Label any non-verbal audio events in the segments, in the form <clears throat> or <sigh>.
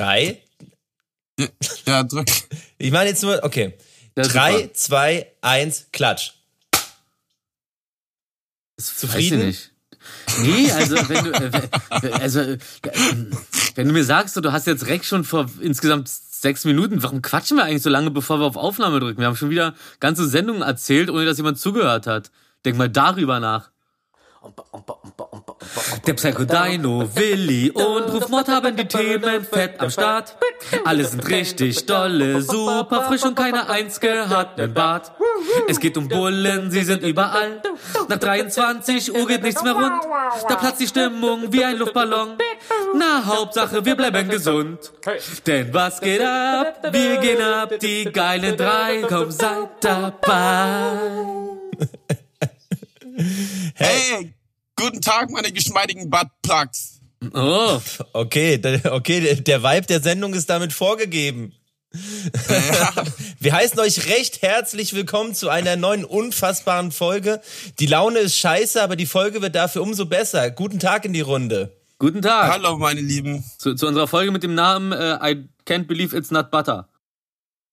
Drei. Ja, drück. <laughs> Ich meine jetzt nur, okay. Ja, Drei, super. zwei, eins, klatsch. Zufrieden? Weiß ich nicht. Nee, also wenn du, äh, also, äh, wenn du mir sagst, du hast jetzt Reck schon vor insgesamt sechs Minuten, warum quatschen wir eigentlich so lange, bevor wir auf Aufnahme drücken? Wir haben schon wieder ganze Sendungen erzählt, ohne dass jemand zugehört hat. Denk mal darüber nach. Der Psychodino, Willi und Rufmord haben die Themen fett am Start. Alle sind richtig dolle, super frisch und keiner einzige hat nen Bart. Es geht um Bullen, sie sind überall. Nach 23 Uhr geht nichts mehr rund. Da platzt die Stimmung wie ein Luftballon. Na, Hauptsache, wir bleiben gesund. Denn was geht ab? Wir gehen ab, die geilen drei, komm, seid dabei. Hey, guten Tag, meine geschmeidigen Buttplugs. Oh, Okay, der- okay, der- Vibe der Sendung ist damit vorgegeben. <laughs> Wir heißen euch recht herzlich willkommen zu einer neuen unfassbaren Folge. Die Laune ist scheiße, aber die Folge wird dafür umso besser. Guten Tag in die Runde. guten Tag. Hallo, meine Lieben. Zu, zu unserer Folge mit dem Namen äh, I Can't Believe It's Not Butter.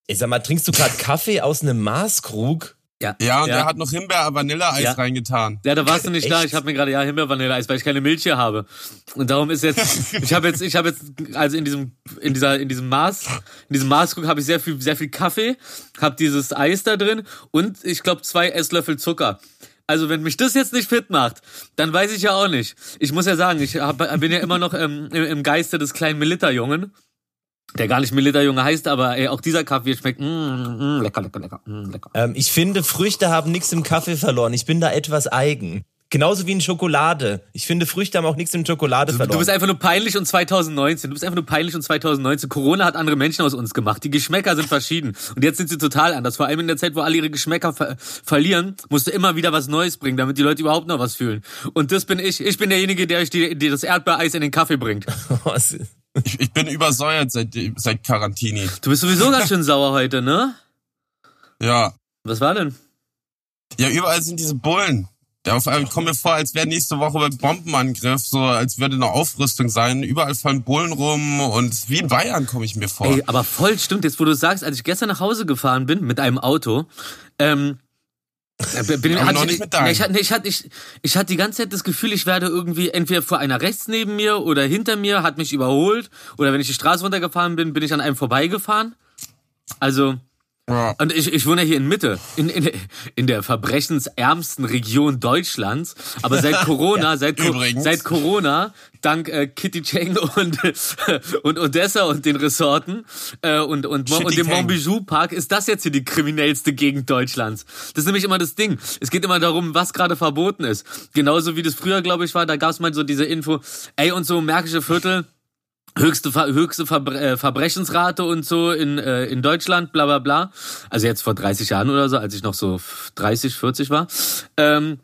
Ich sag mal, trinkst du gerade Kaffee aus einem Maßkrug? Ja, und er ja. hat noch Himbeer-Vanilleeis Ja. reingetan. Ja, da warst du nicht da. Echt? Ich habe mir gerade ja Himbeer-Vanilleeis, weil ich keine Milch hier habe. Und darum ist jetzt, <laughs> ich habe jetzt, ich habe jetzt, also in diesem, in dieser, in diesem Maß, in diesem Maßkrug habe ich sehr viel, sehr viel Kaffee, habe dieses Eis da drin und ich glaube zwei Esslöffel Zucker. Also wenn mich das jetzt nicht fit macht, dann weiß ich ja auch nicht. Ich muss ja sagen, ich hab, bin ja immer noch ähm, im, im Geiste des kleinen Militerjungen. Der gar nicht Militerjunge heißt, aber ey, auch dieser Kaffee schmeckt mm, mm, lecker, lecker, lecker, mm, lecker. Ähm, ich finde, Früchte haben nichts im Kaffee verloren. Ich bin da etwas eigen. Genauso wie in Schokolade. Ich finde, Früchte haben auch nichts in Schokolade verloren. Du bist einfach nur peinlich und 2019. Du bist einfach nur peinlich und 2019. Corona hat andere Menschen aus uns gemacht. Die Geschmäcker sind verschieden. Und jetzt sind sie total anders. Vor allem in der Zeit, wo alle ihre Geschmäcker ver verlieren, musst du immer wieder was Neues bringen, damit die Leute überhaupt noch was fühlen. Und das bin ich. Ich bin derjenige, der euch die, die das Erdbeereis in den Kaffee bringt. <laughs> <laughs> Ich, ich bin übersäuert seit, seit Quarantini. Du bist sowieso ganz schön sauer heute, ne? Ja. Was war denn? Ja, überall sind diese Bullen. Der auf einmal kommt mir vor, als wäre nächste Woche ein Bombenangriff, so als würde eine Aufrüstung sein. Überall fallen Bullen rum und wie in Bayern komme ich mir vor. Ey, aber voll stimmt, jetzt wo du sagst, als ich gestern nach Hause gefahren bin mit einem Auto, ähm, äh, bin, Aber noch ich, nicht mit deinem. ich, hatte, nee, ich, hatte, ich, ich hatte die ganze Zeit das Gefühl, ich werde irgendwie entweder vor einer rechts neben mir oder hinter mir, hat mich überholt. Oder wenn ich die Straße runtergefahren bin, bin ich an einem vorbeigefahren. Also, Ja. und ich, ich wohne ja hier in Mitte, in, in, in der verbrechensärmsten Region Deutschlands. Aber seit <laughs> Corona, seit, Co Übrigens. seit Corona, dank äh, Kitty Cheng und, <laughs> und Odessa und den Ressorten äh, und, und, und dem. Montbijou Park ist das jetzt hier die kriminellste Gegend Deutschlands. Das ist nämlich immer das Ding. Es geht immer darum, was gerade verboten ist. Genauso wie das früher, glaube ich, war, da gab es mal so diese Info, ey, und so Märkische Viertel, höchste, höchste Verbre äh, Verbrechensrate und so in, äh, in Deutschland, bla bla bla. Also jetzt vor 30 Jahren oder so, als ich noch so 30, 40 war. Ähm,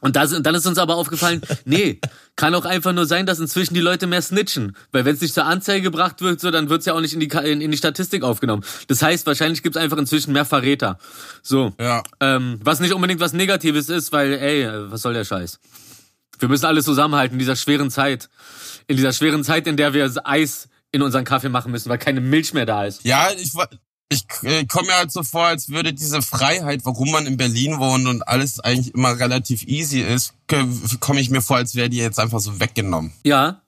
und das, und dann ist uns aber aufgefallen, nee, kann auch einfach nur sein, dass inzwischen die Leute mehr snitchen. Weil wenn es nicht zur Anzeige gebracht wird, so, dann wird's ja auch nicht in die, in, in die Statistik aufgenommen. Das heißt, wahrscheinlich gibt's einfach inzwischen mehr Verräter. So. Ja. Ähm, was nicht unbedingt was Negatives ist, weil, ey, äh, was soll der Scheiß? Wir müssen alles zusammenhalten in dieser schweren Zeit. In dieser schweren Zeit, in der wir Eis in unseren Kaffee machen müssen, weil keine Milch mehr da ist. Ja, ich, ich äh, komme mir halt so vor, als würde diese Freiheit, warum man in Berlin wohnt und alles eigentlich immer relativ easy ist, komme ich mir vor, als wäre die jetzt einfach so weggenommen. Ja,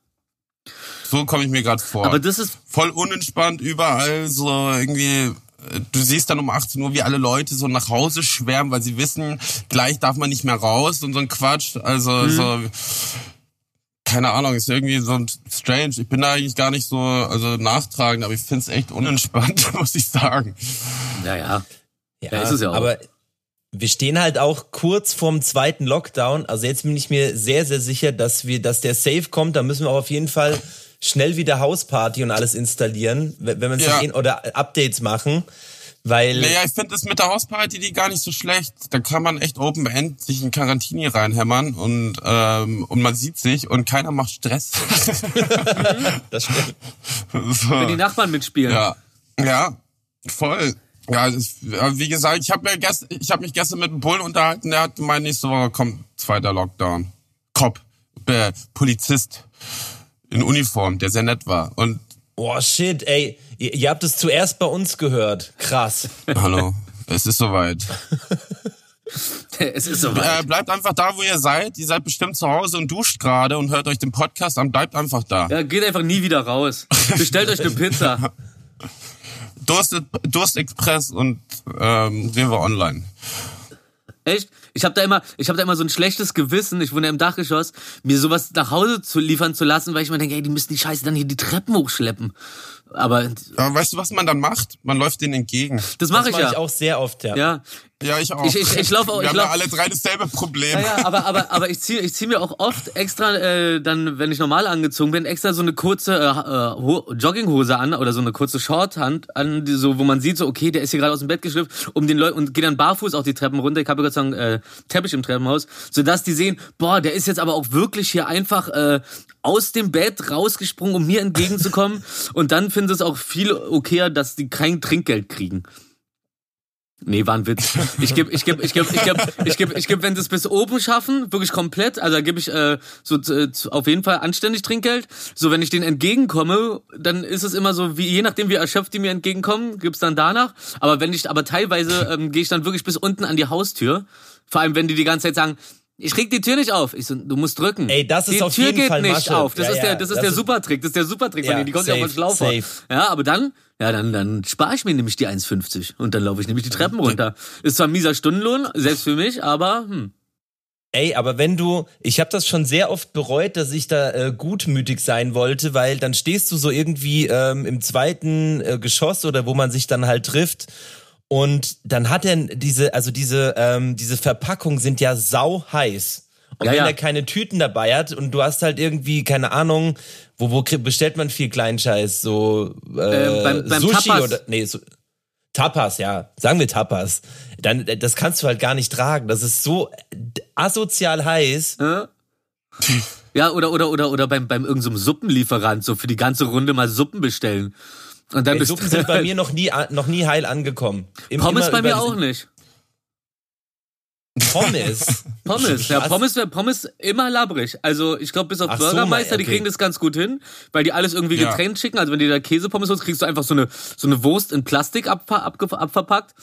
So komme ich mir gerade vor. aber das ist, Voll unentspannt, überall so irgendwie. Du siehst dann um 18 Uhr, wie alle Leute so nach Hause schwärmen, weil sie wissen, gleich darf man nicht mehr raus und so ein Quatsch. Also Mhm. so keine Ahnung, ist irgendwie so strange. Ich bin da eigentlich gar nicht so also nachtragend, aber ich find's echt unentspannt, <laughs> muss ich sagen. naja, Ja, Ja, ist es ja auch. Aber wir stehen halt auch kurz vorm zweiten Lockdown. Also jetzt bin ich mir sehr, sehr sicher, dass wir, dass der Safe kommt. Da müssen wir auch auf jeden Fall schnell wieder Hausparty und alles installieren, wenn wenn man Ja. sich oder Updates machen. Weil Naja, ich finde das mit der Hausparty die gar nicht so schlecht. Da kann man echt Open End sich in Quarantäne reinhämmern und ähm, und man sieht sich und keiner macht Stress. <laughs> das stimmt. so. wenn die Nachbarn mitspielen. Ja, ja, voll. Ja, ja, wie gesagt, ich habe mir gest, ich habe mich gestern mit einem Bullen unterhalten. Der hat gemeint, nächste Woche kommt zweiter Lockdown. Cop, äh, Polizist in Uniform, der sehr nett war. Und Boah, shit, ey. Ihr, ihr habt es zuerst bei uns gehört. Krass. Hallo, es ist soweit. <laughs> es ist so Äh, bleibt einfach da, wo ihr seid. Ihr seid bestimmt zu Hause und duscht gerade und hört euch den Podcast an. Bleibt einfach da. Ja, geht einfach nie wieder raus. Bestellt euch eine Pizza. <laughs> Durst, Durst Express und ähm, Rewe Online. Echt? Ich habe da immer, ich habe da immer so ein schlechtes Gewissen. Ich wohne ja im Dachgeschoss, mir sowas nach Hause zu liefern zu lassen, weil ich mir denke, ey, die müssen die Scheiße dann hier die Treppen hochschleppen. Aber Aber weißt du, was man dann macht? Man läuft denen entgegen. das mache ich mache ja. ich auch sehr oft, ja. Ja, Ja, ich auch. Ich- ich- ich lauf auch- Wir ich haben lauf- ja alle drei dasselbe Problem. Ja, ja, aber, aber, aber ich ziehe ich zieh mir auch oft extra, äh, dann, wenn ich normal angezogen bin, extra so eine kurze äh, äh, Ho- Jogginghose an oder so eine kurze Shorthand an, die, so, wo man sieht, so, okay, der ist hier gerade aus dem Bett geschlüpft, um den Leuten und geht dann barfuß auch die Treppen runter. Ich habe Gott sei Dank äh, Teppich im Treppenhaus, sodass die sehen, boah, der ist jetzt aber auch wirklich hier einfach äh, aus dem Bett rausgesprungen, um mir entgegenzukommen. <laughs> und dann finden sie es auch viel okayer, dass die kein Trinkgeld kriegen. Nee, war ein Witz. Ich geb, ich geb, ich geb, ich geb, ich geb, ich geb, wenn sie es bis oben schaffen, wirklich komplett, also da gebe ich äh, so äh, auf jeden Fall anständig Trinkgeld. So, wenn ich denen entgegenkomme, dann ist es immer so, wie je nachdem wie erschöpft die mir entgegenkommen, gibt's dann danach. Aber wenn ich, aber teilweise ähm, gehe ich dann wirklich bis unten an die Haustür. Vor allem, wenn die die ganze Zeit sagen, ich krieg die Tür nicht auf. Ich so, du musst drücken. Ey, das ist die auf Tür jeden geht Fall nicht Masche. auf. Das Ja, ist ja, der, das ist das der ist- Supertrick. Das ist der Supertrick von Ja, denen. Die kommt ja safe, von schlau vor. Ja, aber dann, ja, dann, dann spare ich mir nämlich die 1,50 und dann laufe ich nämlich die Treppen runter. Ist zwar ein mieser Stundenlohn, selbst für mich, aber hm. Ey, aber wenn du, ich habe das schon sehr oft bereut, dass ich da äh, gutmütig sein wollte, weil dann stehst du so irgendwie ähm, im zweiten äh, Geschoss oder wo man sich dann halt trifft und dann hat er diese, also diese, ähm, diese Verpackungen sind ja sau heiß. Und Ja, wenn ja. er keine Tüten dabei hat und du hast halt irgendwie, keine Ahnung, wo, wo bestellt man viel Kleinscheiß? So äh, Ähm, beim- beim Sushi Tapas. oder nee, so, Tapas, ja, sagen wir Tapas. Dann, äh, das kannst du halt gar nicht tragen. Das ist so äh, asozial heiß. Äh? Ja, oder, oder, oder, oder beim, beim irgendeinem Suppenlieferant, so für die ganze Runde mal Suppen bestellen. Und dann Ey, Suppen sind bei <laughs> mir noch nie, noch nie heil angekommen. Im- Pommes bei mir auch nicht. Pommes. <laughs> Pommes, ja? Pommes, Pommes immer labrig. Also ich glaube, bis auf Ach so, Burgermeister, die okay. kriegen das ganz gut hin, weil die alles irgendwie Ja. getrennt schicken. Also wenn du da Käsepommes holst, kriegst du einfach so eine, so eine Wurst in Plastik abge- abverpackt.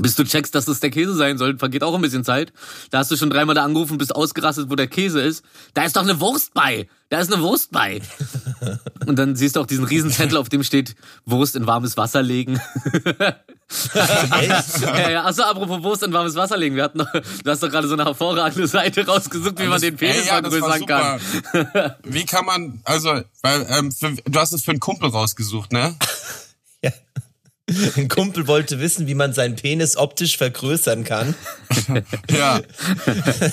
Bis du checkst, dass das der Käse sein soll, vergeht auch ein bisschen Zeit. Da hast du schon dreimal da angerufen, bist ausgerastet, wo der Käse ist. Da ist doch eine Wurst bei. Da ist eine Wurst bei. <laughs> Und dann siehst du auch diesen riesen Zettel, auf dem steht Wurst in warmes Wasser legen. Echt? <laughs> Ja, ja. Achso, apropos Wurst in warmes Wasser legen. Wir hatten noch, du hast doch gerade so eine hervorragende Seite rausgesucht, wie man den Penis Ey, ja, vergrößern kann. <laughs> Wie kann man, also, weil, ähm, für, du hast es für einen Kumpel rausgesucht, ne? Ein Kumpel wollte wissen, wie man seinen Penis optisch vergrößern kann. Ja.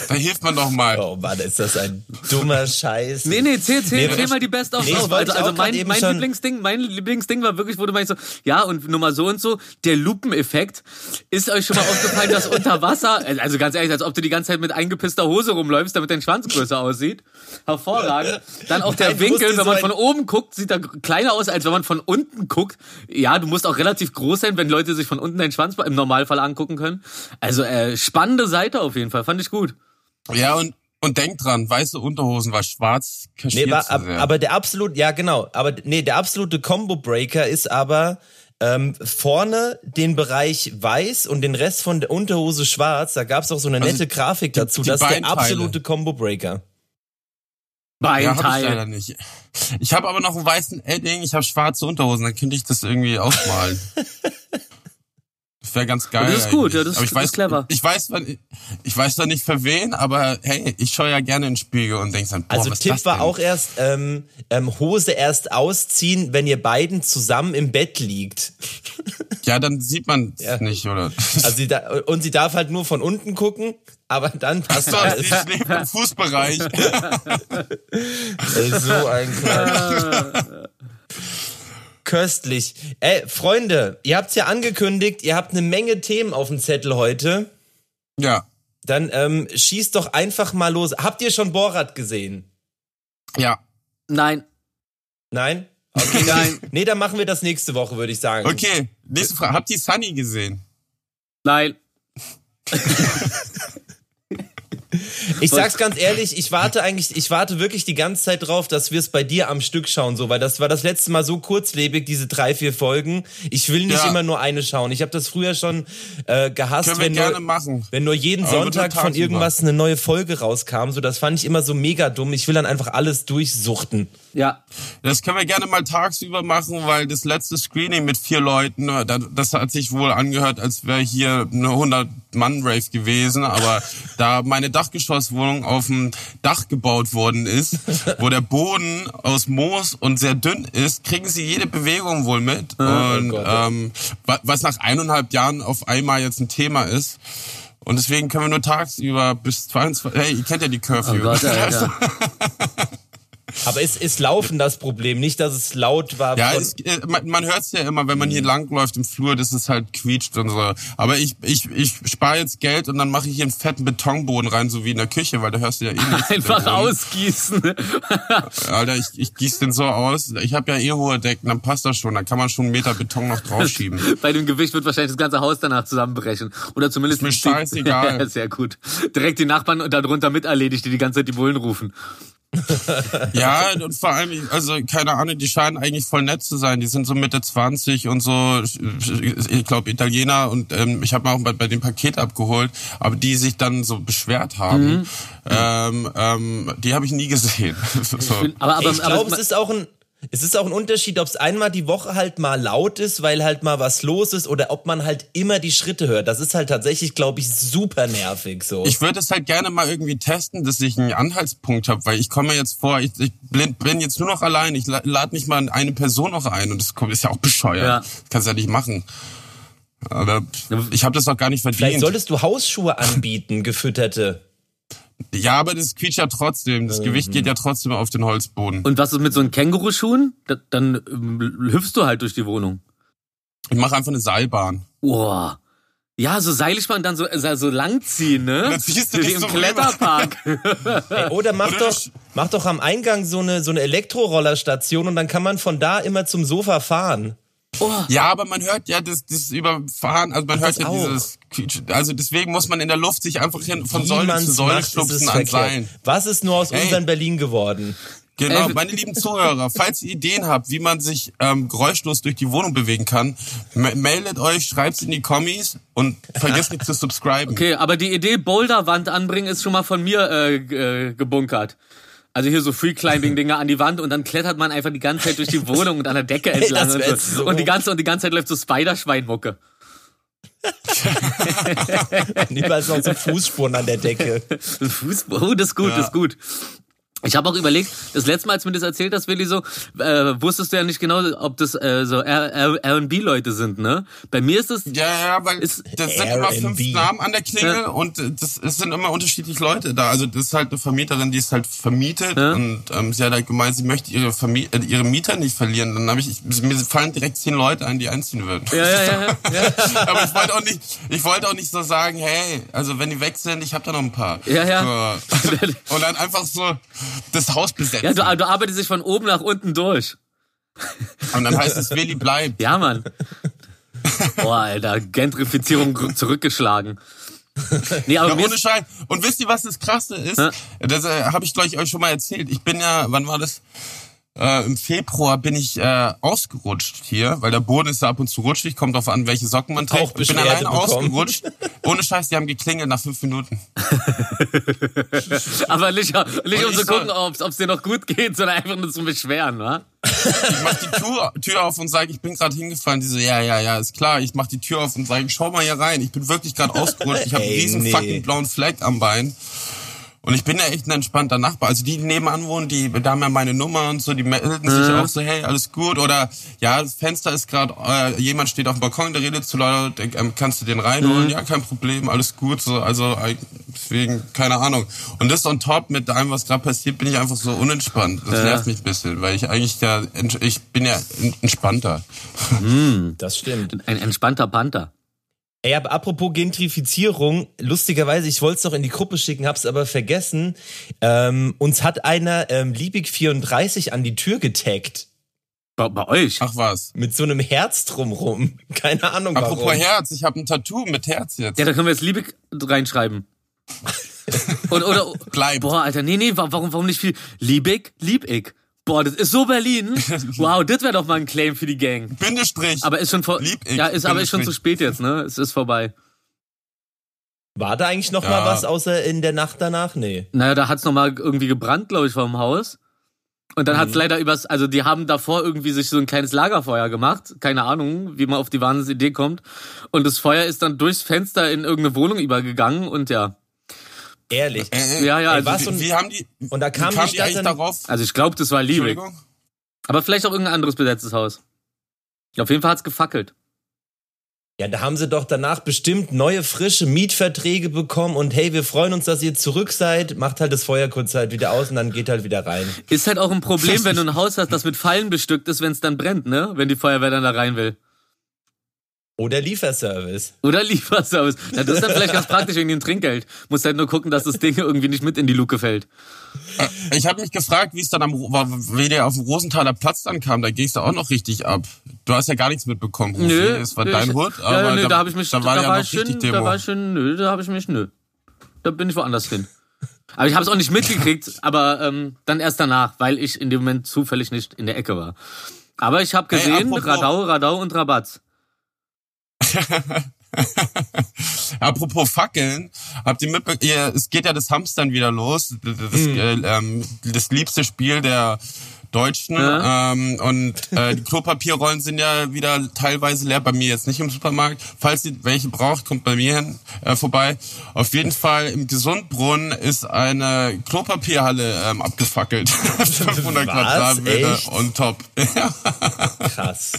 da hilft man doch mal. Oh Mann, ist das ein dummer Scheiß. Nee, nee, zähl, zähl, Nee, zähl mal die Best of nee, auf. Also, also mein, mein Lieblingsding, mein Lieblingsding war wirklich, wo du meinst so, ja, und Nummer so und so, der Lupeneffekt. Ist euch schon mal aufgefallen, dass unter Wasser, also ganz ehrlich, als ob du die ganze Zeit mit eingepisster Hose rumläufst, damit dein Schwanz größer aussieht. Hervorragend. Dann auch der Nein, Winkel, wenn man von oben guckt, sieht er kleiner aus, als wenn man von unten guckt. Ja, du musst auch relativ groß sein, wenn Leute sich von unten deinen Schwanz im Normalfall angucken können. Also, äh, spannende Seite auf jeden Fall, fand ich gut. Ja, und, und denk dran, weiße Unterhosen war schwarz kaschiert Nee, war, zu ab, sehr. aber der absolut, ja genau, aber nee, der absolute Combo Breaker ist aber ähm, vorne den Bereich weiß und den Rest von der Unterhose schwarz. Da gab's auch so eine Also nette Grafik dazu. die das ist der absolute Combo Breaker. Ja, hab ich leider nicht. Ich habe aber noch einen weißen Edding, ich habe schwarze Unterhosen, dann könnte ich das irgendwie aufmalen. <laughs> Das wäre ganz geil. Das ist gut, ja, das- aber ich das weiß, ist clever. Ich weiß, ich weiß zwar nicht für wen, aber hey, ich schaue ja gerne in den Spiegel und denk dann, boah, Also was ist Tipp war auch erst ähm, ähm, Hose erst ausziehen, wenn ihr beiden zusammen im Bett liegt. Ja, dann sieht man es nicht, oder? Also sie da, und sie darf halt nur von unten gucken, aber dann passt So, alles. ich lebe im Fußbereich. <laughs> Ey, so ein Quatsch. <laughs> Köstlich. Ey, Freunde, ihr habt's ja angekündigt, ihr habt eine Menge Themen auf dem Zettel heute. Ja, Dann ähm, schießt doch einfach mal los. Habt ihr schon Borat gesehen? ja. Nein. Nein? <laughs> Okay, nein. Nee, dann machen wir das nächste Woche, würde ich sagen. Okay, nächste Frage. Habt ihr Sunny gesehen? Nein. <laughs> Ich sag's ganz ehrlich, ich warte eigentlich, ich warte wirklich die ganze Zeit drauf, dass wir es bei dir am Stück schauen, so, weil das war das letzte Mal so kurzlebig, diese drei, vier Folgen. Ich will nicht Ja. immer nur eine schauen. Ich habe das früher schon äh, gehasst, wenn nur, machen. wenn nur jeden Aber Sonntag von irgendwas eine neue Folge rauskam. So, das fand ich immer so mega dumm. Ich will dann einfach alles durchsuchten. Ja. Das können wir gerne mal tagsüber machen, weil das letzte Screening mit vier Leuten, äh, da- das hat sich wohl angehört, als wäre hier eine 100-Mann-Rave gewesen. Aber <laughs> da meine Dachgeschosswohnung auf dem Dach gebaut worden ist, <laughs> wo der Boden aus Moos und sehr dünn ist, kriegen sie jede Bewegung wohl mit. und Gott. ähm, wa- was nach eineinhalb Jahren auf einmal jetzt ein Thema ist. Und deswegen können wir nur tagsüber bis 22. Hey, ihr kennt ja die Curfew. Oh Gott. <laughs> Aber ist, ist Laufen das Problem? Nicht, dass es laut war. Ja, es, äh, man, man hört es ja immer, wenn man hier langläuft im Flur, dass es halt quietscht und so. Aber ich, ich, ich spare jetzt Geld und dann mache ich hier einen fetten Betonboden rein, so wie in der Küche, weil da hörst du ja eh <laughs> nichts. Einfach Boden. ausgießen. <laughs> Alter, ich, ich gieß den so aus. Ich habe ja eh hohe Decken, dann passt das schon. Dann kann man schon einen Meter Beton noch draufschieben. <laughs> Bei dem Gewicht wird wahrscheinlich das ganze Haus danach zusammenbrechen. Oder zumindest Ist mir scheißegal. Ja, sehr gut. Direkt die Nachbarn und darunter mit erledigt, die die ganze Zeit die Bullen rufen. <laughs> Ja, und vor allem, also keine Ahnung, die scheinen eigentlich voll nett zu sein. Die sind so Mitte 20 und so, ich glaube Italiener und ähm, ich habe mal auch bei, bei dem Paket abgeholt, aber die sich dann so beschwert haben, Mhm. ähm, ähm, die habe ich nie gesehen. <laughs> so. Aber, aber, ich aber glaube, es ist auch ein, es ist auch ein Unterschied, ob es einmal die Woche halt mal laut ist, weil halt mal was los ist, oder ob man halt immer die Schritte hört. Das ist halt tatsächlich, glaube ich, super nervig so. Ich würde es halt gerne mal irgendwie testen, dass ich einen Anhaltspunkt habe, weil ich komme jetzt vor, ich, ich bin, bin jetzt nur noch allein, ich la- lade nicht mal eine Person noch ein und das ist ja auch bescheuert. Ja. Das kannst du ja nicht machen. Aber ich habe das doch gar nicht Vielleicht verdient. solltest du Hausschuhe anbieten, gefütterte. Ja, aber das quietscht ja trotzdem. Das Gewicht geht ja trotzdem auf den Holzboden. Und was ist mit so einen Känguruschuhen? Da, dann ähm, hüpfst du halt durch die Wohnung. Ich mache einfach eine Seilbahn. Boah. Ja, so Seilspann dann so, so, so langziehen, ne? dann ziehst du Wie dich im so Kletterpark. <laughs> Ey, oder mach Oder doch, mach doch am Eingang so eine, so eine Elektrorollerstation und dann kann man von da immer zum Sofa fahren. Ja, aber man hört ja das, das Überfahren, also man hört das ja auch. dieses Quietsch. Also deswegen muss man in der Luft sich einfach hin, von Säule zu Säule stupsen an. Seilen. Was ist nur aus Hey. unserem Berlin geworden? Genau, meine lieben Zuhörer, falls ihr Ideen habt, wie man sich ähm, geräuschlos durch die Wohnung bewegen kann, me- meldet euch, schreibt's in die Kommis und vergesst nicht zu subscriben. Okay, aber die Idee Boulderwand anbringen ist schon mal von mir äh, äh, gebunkert. Also hier so Free-Climbing-Dinger an die Wand und dann klettert man einfach die ganze Zeit durch die Wohnung und an der Decke entlang <laughs> das und, so. so- und die ganze und die ganze Zeit läuft so Spider-Schweinmucke. <laughs> Sind noch so Fußspuren an der Decke. Fußball, oh, das ist gut, Ja. das ist gut. Ich habe auch überlegt, das letzte Mal, als du mir das erzählt hast, Willi, so, äh, wusstest du ja nicht genau, ob das äh, so R&B-Leute sind, ne? Bei mir ist das, Ja, ja, weil Ist das sind immer fünf. Namen an der Klingel Ja. und das es sind immer unterschiedliche Leute da. Also das ist halt eine Vermieterin, die ist halt vermietet Ja. und ähm, sie hat halt gemeint, sie möchte ihre Vermi äh, ihre Mieter nicht verlieren. Dann habe ich, ich, mir fallen direkt zehn Leute ein, die einziehen würden. ja, ja, ja, ja. <laughs> Aber ich wollte auch nicht, ich wollte auch nicht so sagen, hey, also wenn die weg sind, ich habe da noch ein paar. Ja, ja. So. <laughs> Und dann einfach so das Haus besetzen. ja du, du arbeitest dich von oben nach unten durch. Und dann heißt es, Willi bleibt. Ja, Mann. Boah, Alter, Gentrifizierung zurückgeschlagen. Nee, aber Ja, ohne Schein. Und wisst ihr, was das Krasse ist? Ja. Das äh, habe ich, glaube ich, euch schon mal erzählt. Ich bin ja, wann war das? Äh, Im Februar bin ich äh, ausgerutscht hier, weil der Boden ist da ab und zu rutschig, kommt drauf an, welche Socken man trägt. Auch ich bin alleine bekommen. ausgerutscht. Ohne Scheiß, die haben geklingelt nach fünf Minuten. <laughs> aber nicht, nicht um ich zu gucken, ob es dir noch gut geht, sondern einfach nur zum Beschweren, wa? Ich mach die Tür, Tür auf und sage, ich bin gerade hingefallen. Die so, ja, ja, ja, ist klar. Ich mach die Tür auf und sage, schau mal hier rein. Ich bin wirklich gerade ausgerutscht. Ich habe einen riesen nee. fucking blauen Fleck am Bein. Und ich bin ja echt ein entspannter Nachbar. Also die, die nebenan wohnen, die da haben ja meine Nummer und so, die melden sich auch so, hey, alles gut. Oder ja, das Fenster ist gerade, äh, jemand steht auf dem Balkon, der redet zu laut, äh, kannst du den reinholen? Ja, kein Problem, alles gut. So, also äh, deswegen, keine Ahnung. Und das on top mit allem, was gerade passiert, bin ich einfach so unentspannt. Das nervt mich ein bisschen, weil ich eigentlich ja, ich bin ja entspannter. Das stimmt. Ein entspannter Panther. Ey, aber apropos Gentrifizierung, lustigerweise, ich wollte es noch in die Gruppe schicken, hab's aber vergessen. Ähm, uns hat einer ähm, Liebig34 an die Tür getaggt. Bei, bei euch? Ach was. Mit so einem Herz drumrum. <laughs> Keine Ahnung warum. Apropos Herz, ich habe ein Tattoo mit Herz jetzt. Ja, da können wir jetzt Liebig reinschreiben. <laughs> Und, oder, Bleibt. boah, Alter, nee, nee, wa- warum, warum nicht viel? Lieb ich, lieb ich. Boah, das ist so Berlin. <laughs> Wow, das wäre doch mal ein Claim für die Gang. Bindestrich. Aber ist schon vor, Lieb ich, ja, ist aber ist schon zu spät jetzt, ne? Es ist vorbei. War da eigentlich noch Ja. mal was außer in der Nacht danach? Nee. Naja, da hat's noch mal irgendwie gebrannt, glaube ich, vor dem Haus. Und dann hat's Mhm. leider übers, also die haben davor irgendwie sich so ein kleines Lagerfeuer gemacht. Keine Ahnung, wie man auf die Wahnsinnsidee kommt. Und das Feuer ist dann durchs Fenster in irgendeine Wohnung übergegangen und ja. Ehrlich. Äh, äh, Ja, ja, Ey, also, was wie, und- wie haben die, Und da wie kam kamen die Stadt dann, darauf? also ich glaube, das war Liebig. Aber vielleicht auch irgendein anderes besetztes Haus. Auf jeden Fall hat's gefackelt. Ja, da haben sie doch danach bestimmt neue, frische Mietverträge bekommen und hey, wir freuen uns, dass ihr zurück seid. Macht halt das Feuer kurz halt wieder aus und dann geht halt wieder rein. Ist halt auch ein Problem, wenn du ein Haus hast, das mit Fallen bestückt ist, wenn es dann brennt, ne? Wenn die Feuerwehr dann da rein will. Oder Lieferservice. Oder Lieferservice. Ja, das ist dann vielleicht ganz praktisch wegen dem Trinkgeld. Muss halt nur gucken, dass das Ding irgendwie nicht mit in die Luke fällt. Ich habe mich gefragt, wie es dann am, war, wie der auf dem Rosenthaler Platz dann kam. Da ging es da auch noch richtig ab. Du hast ja gar nichts mitbekommen, Rufi. Es war nö, dein ich- Hut, ja, aber nö, da, da, habe ich mich, da war ja war noch schön, richtig da Demo. war ich schön, nö, da habe ich mich, nö. Da bin ich woanders hin. Aber ich habe es auch nicht mitgekriegt, <laughs> aber ähm, dann erst danach, weil ich in dem Moment zufällig nicht in der Ecke war. Aber ich habe gesehen, apropos- Radau, Radau und Rabatz. <laughs> Apropos Fackeln, habt ihr mitbekommen, es geht ja das Hamstern wieder los, das, Hm. äh, ähm, das liebste Spiel der Deutschen Ja. ähm, und äh, die Klopapierrollen sind ja wieder teilweise leer, bei mir jetzt nicht im Supermarkt. Falls ihr welche braucht, kommt bei mir hin, äh, vorbei. Auf jeden Fall im Gesundbrunnen ist eine Klopapierhalle ähm, abgefackelt. 500 <laughs> Was? Quadratmeter Echt? on top. <laughs> Krass.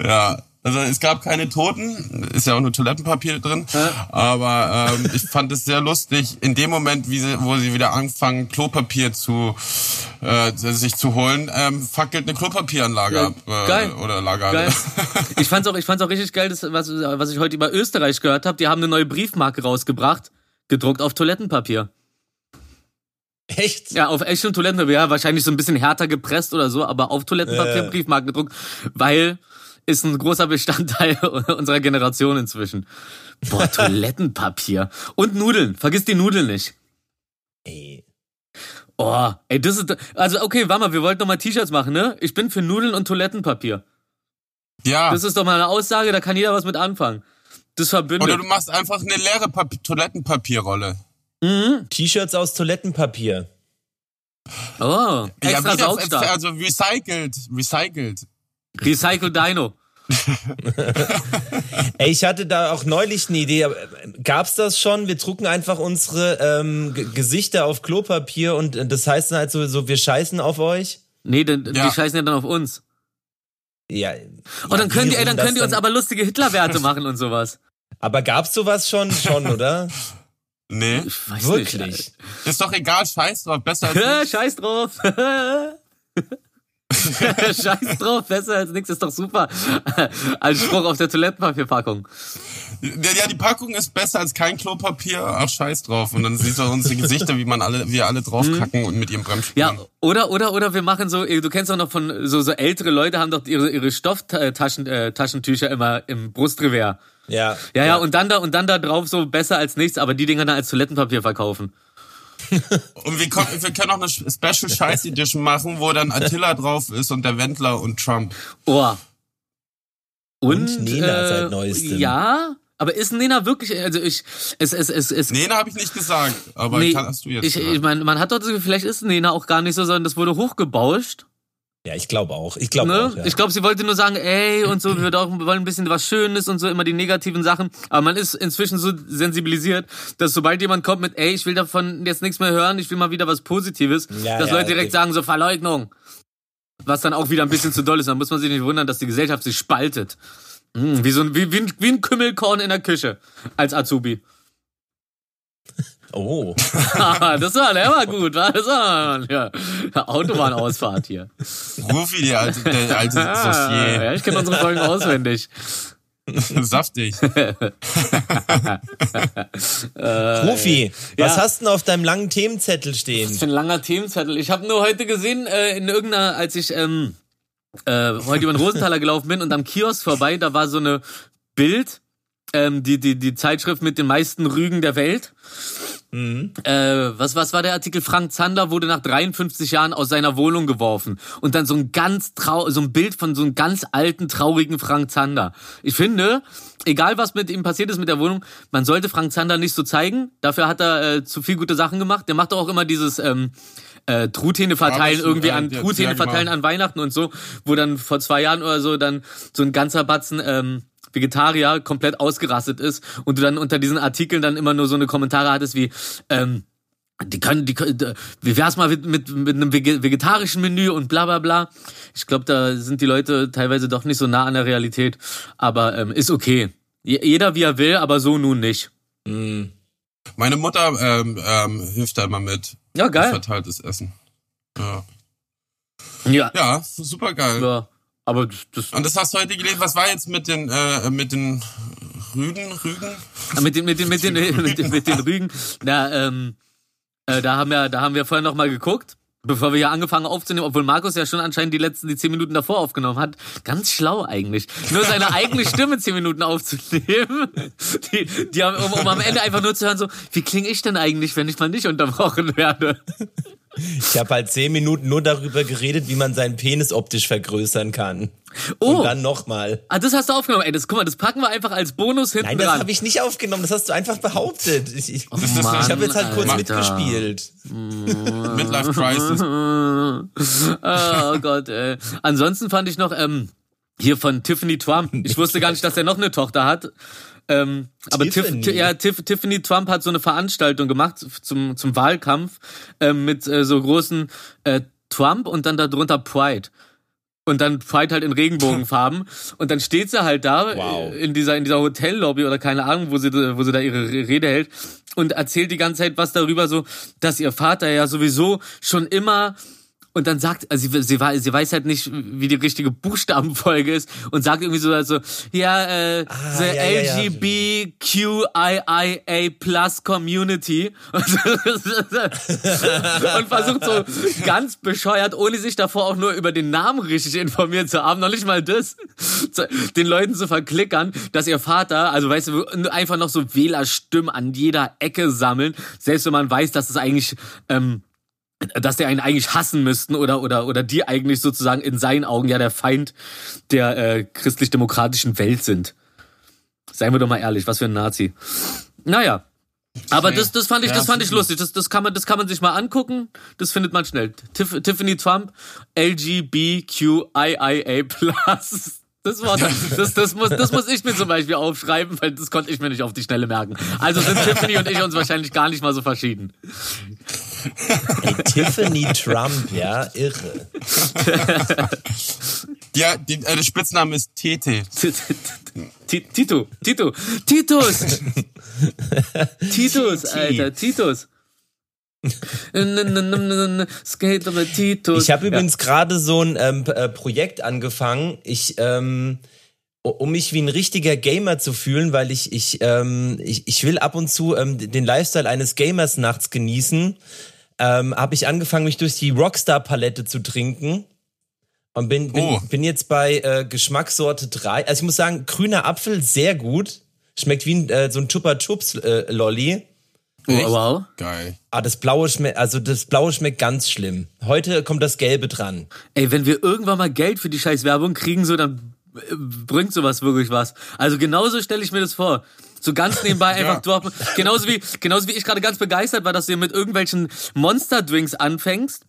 Ja, also es gab keine Toten, ist ja auch nur Toilettenpapier drin, aber ähm, ich fand es sehr lustig, in dem Moment, wie sie, wo sie wieder anfangen, Klopapier zu äh, sich zu holen, ähm, fackelt eine Klopapieranlage Ja, ab äh, geil. oder Lagerhalle. Geil. <laughs> Ich fand's auch, ich fand's auch richtig geil, das, was, was ich heute über Österreich gehört habe. Die haben eine neue Briefmarke rausgebracht, gedruckt auf Toilettenpapier. Echt? Ja, auf echtem Toilettenpapier. Ja, wahrscheinlich so ein bisschen härter gepresst oder so, aber auf Toilettenpapier Ja. Briefmarken gedruckt, weil ist ein großer Bestandteil <laughs> unserer Generation inzwischen. Boah, <laughs> Toilettenpapier. Und Nudeln. Vergiss die Nudeln nicht. Ey. Oh, ey, das ist. Also, okay, warte mal, wir wollten noch mal T-Shirts machen, ne? Ich bin für Nudeln und Toilettenpapier. Ja. Das ist doch mal eine Aussage, da kann jeder was mit anfangen. Das verbindet. Oder du machst einfach eine leere Papi Toilettenpapierrolle. T-Shirts aus Toilettenpapier. Oh, extra ja, wieder, also recycelt, recycelt. Recycle Dino. Ey, ich hatte da auch neulich eine Idee. aber, äh, Gab's das schon? Wir drucken einfach unsere ähm, G Gesichter auf Klopapier und äh, das heißt dann halt so, so wir scheißen auf euch. Nee, denn, Ja. die scheißen ja dann auf uns. Ja. Und dann können die, ey, dann können die uns aber. aber lustige Hitlerwerte <laughs> machen und sowas. Aber gab's sowas schon? Schon, oder? Nee. Ich weiß Wirklich? nicht. Ist doch egal, scheiß drauf, besser als. <laughs> Scheiß drauf. <laughs> <laughs> Scheiß drauf, besser als nichts ist doch super. Als Spruch auf der Toilettenpapierpackung. Ja, ja, die Packung ist besser als kein Klopapier. Ach, scheiß drauf. Und dann siehst du unsere Gesichter, wie man alle, wir alle draufkacken und mit ihrem Bremsspuren. Ja, oder, oder, oder wir machen so, du kennst doch noch von, so, so ältere Leute haben doch ihre, ihre Stofftaschen, äh, Taschentücher immer im Brustrevers. Ja. Ja, ja, und dann da, und dann da drauf so besser als nichts, aber die Dinger dann als Toilettenpapier verkaufen. Und wir, kommen, wir können auch eine Special Scheiß Edition machen, wo dann Attila drauf ist und der Wendler und Trump. Oh. Und Nena seit Neuestem. Ja, aber ist Nena wirklich, also ich, es, es, es, es, Nee, habe ich nicht gesagt, aber nee, kann, hast du jetzt ich, ich meine, man hat Gefühl, vielleicht ist Nena auch gar nicht so, sondern das wurde hochgebauscht. Ja, ich glaube auch. Ich glaube Ne? auch. Ja. Ich glaube, sie wollte nur sagen, ey, und so, wir wollen ein bisschen was Schönes und so, immer die negativen Sachen. Aber man ist inzwischen so sensibilisiert, dass sobald jemand kommt mit, ey, ich will davon jetzt nichts mehr hören, ich will mal wieder was Positives, Ja, dass ja, Leute direkt sagen, so Verleugnung. Was dann auch wieder ein bisschen zu doll ist. Dann muss man sich nicht wundern, dass die Gesellschaft sich spaltet. Hm, wie, so ein, wie, wie, ein, wie ein Kümmelkorn in der Küche als Azubi. Oh. <laughs> das war, der war gut, war das war, ja, Autobahnausfahrt hier. Rufi, der alte, der alte Ah, ja, ich kenne unsere Folgen auswendig. <laughs> Saftig. <laughs> Rufi, was ja. hast du denn auf deinem langen Themenzettel stehen? Das ist ein langer Themenzettel. Ich habe nur heute gesehen, äh, in irgendeiner, als ich ähm, äh, heute über den Rosenthaler gelaufen bin und am Kiosk vorbei, da war so eine Bild ähm, die, die, die Zeitschrift mit den meisten Rügen der Welt. Mhm. Äh, was, was war der Artikel? Frank Zander wurde nach 53 Jahren aus seiner Wohnung geworfen. Und dann so ein ganz trau so ein Bild von so einem ganz alten, traurigen Frank Zander. Ich finde, egal was mit ihm passiert ist mit der Wohnung, man sollte Frank Zander nicht so zeigen. Dafür hat er äh, zu viel gute Sachen gemacht. Der macht auch immer dieses ähm, äh, Truthähne verteilen, irgendwie äh, an Truthähne verteilen an Weihnachten und so, wo dann vor zwei Jahren oder so dann so ein ganzer Batzen ähm, Vegetarier komplett ausgerastet ist und du dann unter diesen Artikeln dann immer nur so eine Kommentare hattest wie, ähm, die können, die können, wie wär's mal mit, mit, mit einem vegetarischen Menü und bla bla bla. Ich glaube, da sind die Leute teilweise doch nicht so nah an der Realität, aber ähm, ist okay. Jeder wie er will, aber so nun nicht. Mm. Meine Mutter ähm, ähm, hilft da immer mit. Ja, geil. Verteiltes Essen. Ja. Ja. Ja, super geil. Ja. Aber das, Und das hast du heute gelesen. Was war jetzt mit den äh, mit den Rügen? Rügen? Ah, mit den mit den mit den <laughs> mit den, mit den Rügen. Na, ähm, äh, da haben wir da haben wir vorher noch mal geguckt. Bevor wir hier angefangen aufzunehmen, obwohl Markus ja schon anscheinend die letzten die zehn Minuten davor aufgenommen hat. Ganz schlau eigentlich. Nur seine <laughs> eigene Stimme zehn Minuten aufzunehmen. Die, die haben, um, um am Ende einfach nur zu hören, so, wie klinge ich denn eigentlich, wenn ich mal nicht unterbrochen werde? Ich habe halt zehn Minuten nur darüber geredet, wie man seinen Penis optisch vergrößern kann. Oh. Und dann nochmal. Ah, das hast du aufgenommen. Ey, das, guck mal, das packen wir einfach als Bonus hinten Nein, das habe ich nicht aufgenommen. Das hast du einfach behauptet. Ich, ich, Oh ich habe jetzt halt kurz Alter. mitgespielt. Midlife Crisis. <laughs> oh Gott, ey. Ansonsten fand ich noch, ähm, hier von Tiffany Trump. Ich wusste gar nicht, dass er noch eine Tochter hat. Ähm, aber Tiff, Tiffany. Ti- ja, Tiff, Tiffany Trump hat so eine Veranstaltung gemacht zum, zum Wahlkampf ähm, mit äh, so großen äh, Trump und dann darunter Pride. Und dann Pride halt in Regenbogenfarben. <laughs> Und dann steht sie halt da Wow. äh, in dieser, in dieser Hotellobby oder keine Ahnung, wo sie, wo sie da ihre Rede hält und erzählt die ganze Zeit was darüber, so, dass ihr Vater ja sowieso schon immer und dann sagt, also sie, sie, sie weiß halt nicht, wie die richtige Buchstabenfolge ist und sagt irgendwie so, also, ja, äh, the ja. LGBTQIIA Plus Community <laughs> und versucht so ganz bescheuert, ohne sich davor auch nur über den Namen richtig informiert zu haben, noch nicht mal das, den Leuten zu verklickern, dass ihr Vater, also weißt du, einfach noch so Wählerstimmen an jeder Ecke sammeln, selbst wenn man weiß, dass es eigentlich, ähm, dass der einen eigentlich hassen müssten oder oder oder die eigentlich sozusagen in seinen Augen ja der Feind der äh, christlich-demokratischen Welt sind. Seien wir doch mal ehrlich, was für ein Nazi. Naja. Aber das, das fand ich, das fand ich lustig. Das, das kann man, das kann man sich mal angucken. Das findet man schnell. Tiff, Tiffany Trump, LGBTQIA+. Das war, das, das muss, das muss ich mir zum Beispiel aufschreiben, weil das konnte ich mir nicht auf die Schnelle merken. Also sind Tiffany und ich uns wahrscheinlich gar nicht mal so verschieden. Ey, Tiffany Trump, ja, irre. Ja, die, äh, der Spitzname ist Tete. Ti- Tito, Tito, Titus, Titus, Alter, Titus. Skate aber Titus. Ich habe übrigens gerade so ein ähm, äh, Projekt angefangen. Ich, ähm, um mich wie ein richtiger Gamer zu fühlen, weil ich, ich, ähm, ich, ich will ab und zu ähm, den Lifestyle eines Gamers nachts genießen, ähm, habe ich angefangen, mich durch die Rockstar-Palette zu trinken. Und bin, bin, Oh. bin jetzt bei äh, Geschmackssorte 3. Also ich muss sagen, grüner Apfel, sehr gut. Schmeckt wie ein, äh, so ein Chupa Chups äh, Lolli. Oh, wow. Geil. Ah, das blaue schmeckt, also das blaue schmeckt ganz schlimm. Heute kommt das gelbe dran. Ey, wenn wir irgendwann mal Geld für die scheiß Werbung kriegen, so, dann bringt sowas wirklich was. Also genauso stelle ich mir das vor. So ganz nebenbei <laughs> einfach droppen. Genauso wie, genauso wie ich gerade ganz begeistert war, dass du mit irgendwelchen Monster-Drinks anfängst.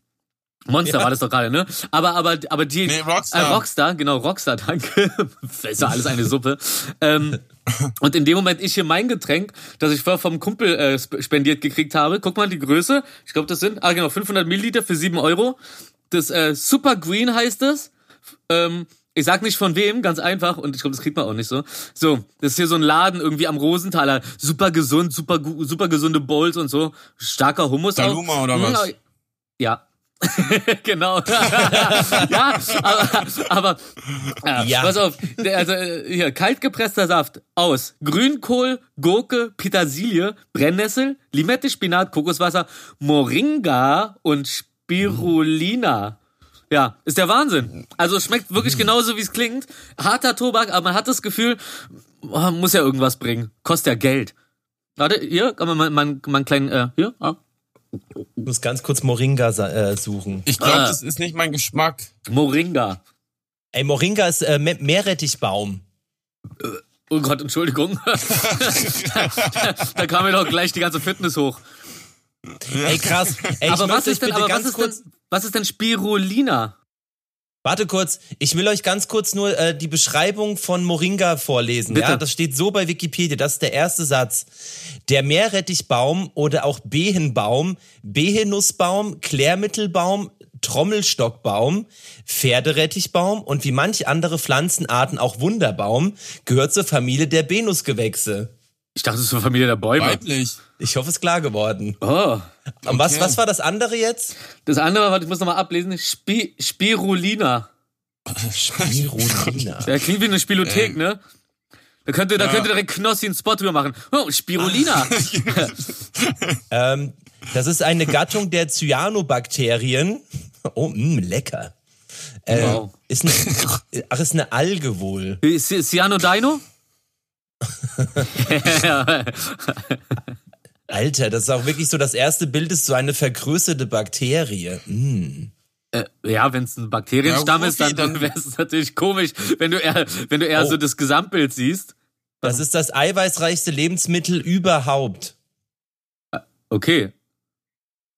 Monster Ja. war das doch gerade, ne? Aber, aber, aber die. Nee, Rockstar. Äh, Rockstar, genau, Rockstar, danke. das <laughs> ist ja alles eine Suppe. Ähm, <laughs> und in dem Moment ich hier mein Getränk, das ich vorher vom Kumpel äh, sp- spendiert gekriegt habe, guck mal die Größe. Ich glaube, das sind, ah genau, 500 Milliliter für 7 Euro. Das äh, Super Green heißt es. Ähm, ich sag nicht von wem, ganz einfach, und ich glaube, das kriegt man auch nicht so. So, das ist hier so ein Laden irgendwie am Rosenthaler. Super gesund, super, super gesunde Bowls und so. Starker Hummus Daluma auch. oder Mm, was? Ja. <laughs> genau. <laughs> ja, aber, aber ja, Ja. pass auf, also äh, hier kaltgepresster Saft aus Grünkohl, Gurke, Petersilie, Brennnessel, Limette, Spinat, Kokoswasser, Moringa und Spirulina. Ja, ist der Wahnsinn. Also es schmeckt wirklich genauso, wie es klingt. Harter Tobak, aber man hat das Gefühl, oh, muss ja irgendwas bringen. Kostet ja Geld. Warte, hier, kann man mal, mal, mal einen kleinen, äh, hier, ah. Ich muss ganz kurz Moringa äh, suchen. Ich glaube, Ah. das ist nicht mein Geschmack. Moringa. Ey, Moringa ist äh, Me- Meerrettichbaum. Oh Gott, Entschuldigung. <laughs> da kam mir doch gleich die ganze Fitness hoch. Ey, krass. Ey, ich aber was ist denn, bitte aber was ganz ist kurz... denn, was ist denn Spirulina? Warte kurz, ich will euch ganz kurz nur äh, die Beschreibung von Moringa vorlesen. Bitte. Ja, das steht so bei Wikipedia, das ist der erste Satz. Der Meerrettichbaum oder auch Behenbaum, Behenussbaum, Klärmittelbaum, Trommelstockbaum, Pferderettichbaum und wie manche andere Pflanzenarten auch Wunderbaum gehört zur Familie der Benusgewächse. Ich dachte, es ist zur Familie der Bäume. Weiblich. Ich hoffe, es ist klar geworden. Oh. Und was, Okay. was war das andere jetzt? Das andere, warte, ich muss nochmal ablesen. Spi Spirulina. Spirulina. Ja, klingt wie eine Spielothek, Ähm. ne? Da könnte, da Ja. könnte direkt Knossi einen Spot drüber machen. Oh, Spirulina. <laughs> Ähm, das ist eine Gattung der Cyanobakterien. Oh, mh, lecker. Äh, Wow. ist eine, ach, ist eine Alge wohl. Ci- Ciano Dino? <laughs> Alter, das ist auch wirklich so, das erste Bild ist so eine vergrößerte Bakterie. Mm. Äh, ja, wenn es ein Bakterienstamm Ja, ist, dann, dann- wäre es natürlich komisch, wenn du eher, wenn du eher Oh. so das Gesamtbild siehst. Das ist das eiweißreichste Lebensmittel überhaupt. Okay.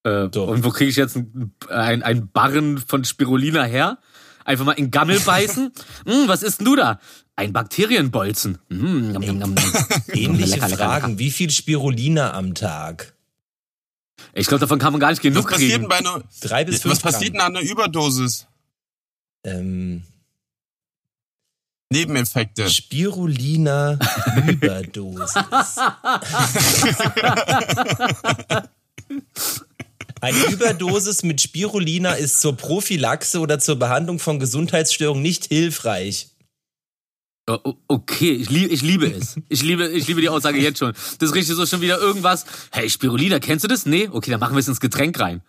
Äh, So. Und wo kriege ich jetzt ein, ein, ein Barren von Spirulina her? Einfach mal in Gammel beißen? <laughs> hm, was isst denn du da? Ein Bakterienbolzen. Hm, nom, nom, nom, nom. Ähnliche Lecker, Fragen. lecker. Wie viel Spirulina am Tag? Ich glaube, davon kann man gar nicht Was genug passiert denn kriegen. bei einer, Drei bis fünf was passiert denn an einer Überdosis? Ähm, Nebeneffekte. Spirulina Überdosis. <laughs> Eine Überdosis mit Spirulina ist zur Prophylaxe oder zur Behandlung von Gesundheitsstörungen nicht hilfreich. Oh, Okay, ich liebe, ich liebe es. Ich liebe, ich liebe die Aussage jetzt schon. Das richtig so schon wieder irgendwas. Hey, Spirulina, kennst du das? Nee? Okay, dann machen wir es ins Getränk rein.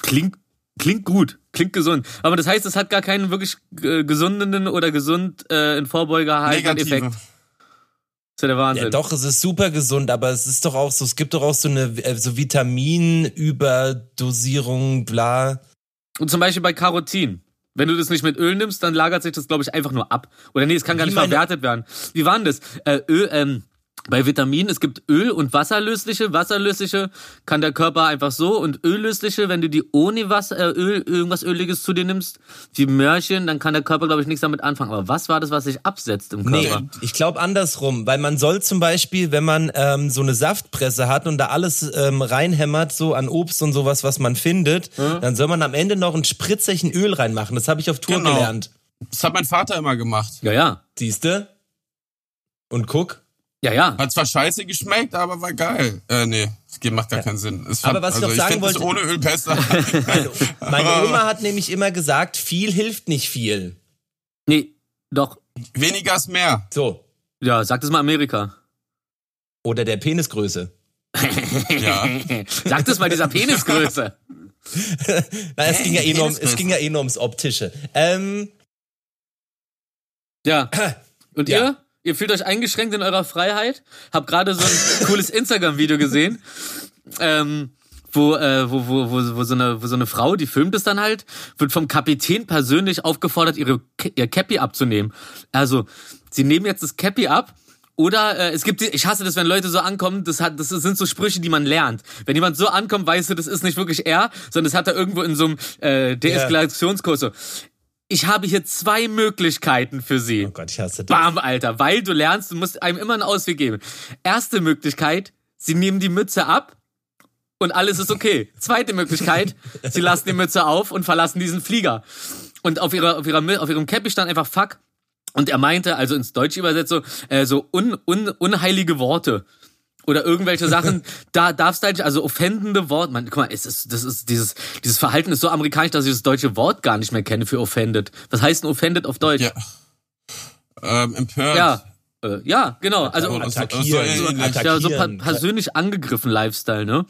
Klingt, klingt gut, klingt gesund. Aber das heißt, es hat gar keinen wirklich äh, gesunden oder gesund äh, in Vorbeuger haltenden. Effekt. Das ist ja der Wahnsinn. Ja, doch, es ist super gesund, aber es ist doch auch so, es gibt doch auch so eine äh, so Vitaminüberdosierung, bla. Und zum Beispiel bei Carotin. Wenn du das nicht mit Öl nimmst, dann lagert sich das, glaube ich, einfach nur ab. Oder nee, es kann gar nicht meine- verwertet werden. Wie war denn das? Äh, Öl, ähm, bei Vitaminen, es gibt Öl- und Wasserlösliche. Wasserlösliche kann der Körper einfach so und öllösliche, wenn du die ohne Wasser, äh, Öl, irgendwas Öliges zu dir nimmst, wie Mörchen, dann kann der Körper, glaube ich, nichts damit anfangen. Aber was war das, was sich absetzt im Nee, Körper? ich glaube andersrum, weil man soll zum Beispiel, wenn man ähm, so eine Saftpresse hat und da alles ähm, reinhämmert, so an Obst und sowas, was man findet, dann soll man am Ende noch ein Spritzerchen Öl reinmachen. Das habe ich auf Tour Genau. gelernt. Das hat mein Vater immer gemacht. Ja, ja. Siehste? Und guck. Ja, ja. Hat zwar scheiße geschmeckt, aber war geil. Äh, nee, das macht gar keinen Sinn. Es Aber fand- was ich noch sagen es wollte- ohne Öl besser. <laughs> Meine <laughs> Oma hat nämlich immer gesagt, viel hilft nicht viel. Nee, doch. Weniger ist mehr. So. Ja, sag das mal Amerika. Oder der Penisgröße. <laughs> Ja. Sag das mal dieser Penisgröße. Na, es ging ja eh nur, um, es ging ja eh nur ums Optische. Ähm, Ja. <clears throat> Und Ja. ihr? Ihr fühlt euch eingeschränkt in eurer Freiheit? Hab gerade so ein <laughs> cooles Instagram-Video gesehen, ähm, wo, äh, wo, wo, wo, wo, so eine, wo so eine Frau, die filmt es dann halt, wird vom Kapitän persönlich aufgefordert, ihre, ihr Cappy abzunehmen. Also, sie nehmen jetzt das Cappy ab oder äh, es gibt, ich hasse das, wenn Leute so ankommen, das, hat, das sind so Sprüche, die man lernt. Wenn jemand so ankommt, weißt du, das ist nicht wirklich er, sondern das hat er irgendwo in so einem äh, Deeskalationskurs so. Ich habe hier zwei Möglichkeiten für Sie. oh Gott, ich hasse das. Bam, Alter, weil du lernst, du musst einem immer einen Ausweg geben. Erste Möglichkeit, sie nehmen die Mütze ab und alles ist okay. <laughs> Zweite Möglichkeit, sie lassen die Mütze auf und verlassen diesen Flieger. Und auf ihrer, auf ihrer, auf ihrem Cappy stand einfach fuck. Und er meinte, also ins Deutsche übersetzt so, äh, so un, un, unheilige Worte. Oder irgendwelche Sachen, <laughs> da darfst du halt, also offendende Worte, man, guck mal, es ist, das ist, dieses, dieses Verhalten ist so amerikanisch, dass ich das deutsche Wort gar nicht mehr kenne für offended. Was heißt denn offended auf Deutsch? Ja. Ähm, empört. Ja, äh, ja, genau. Also, Also, also attackieren, so ähnlich. ja, so attackieren. persönlich angegriffen Lifestyle, ne?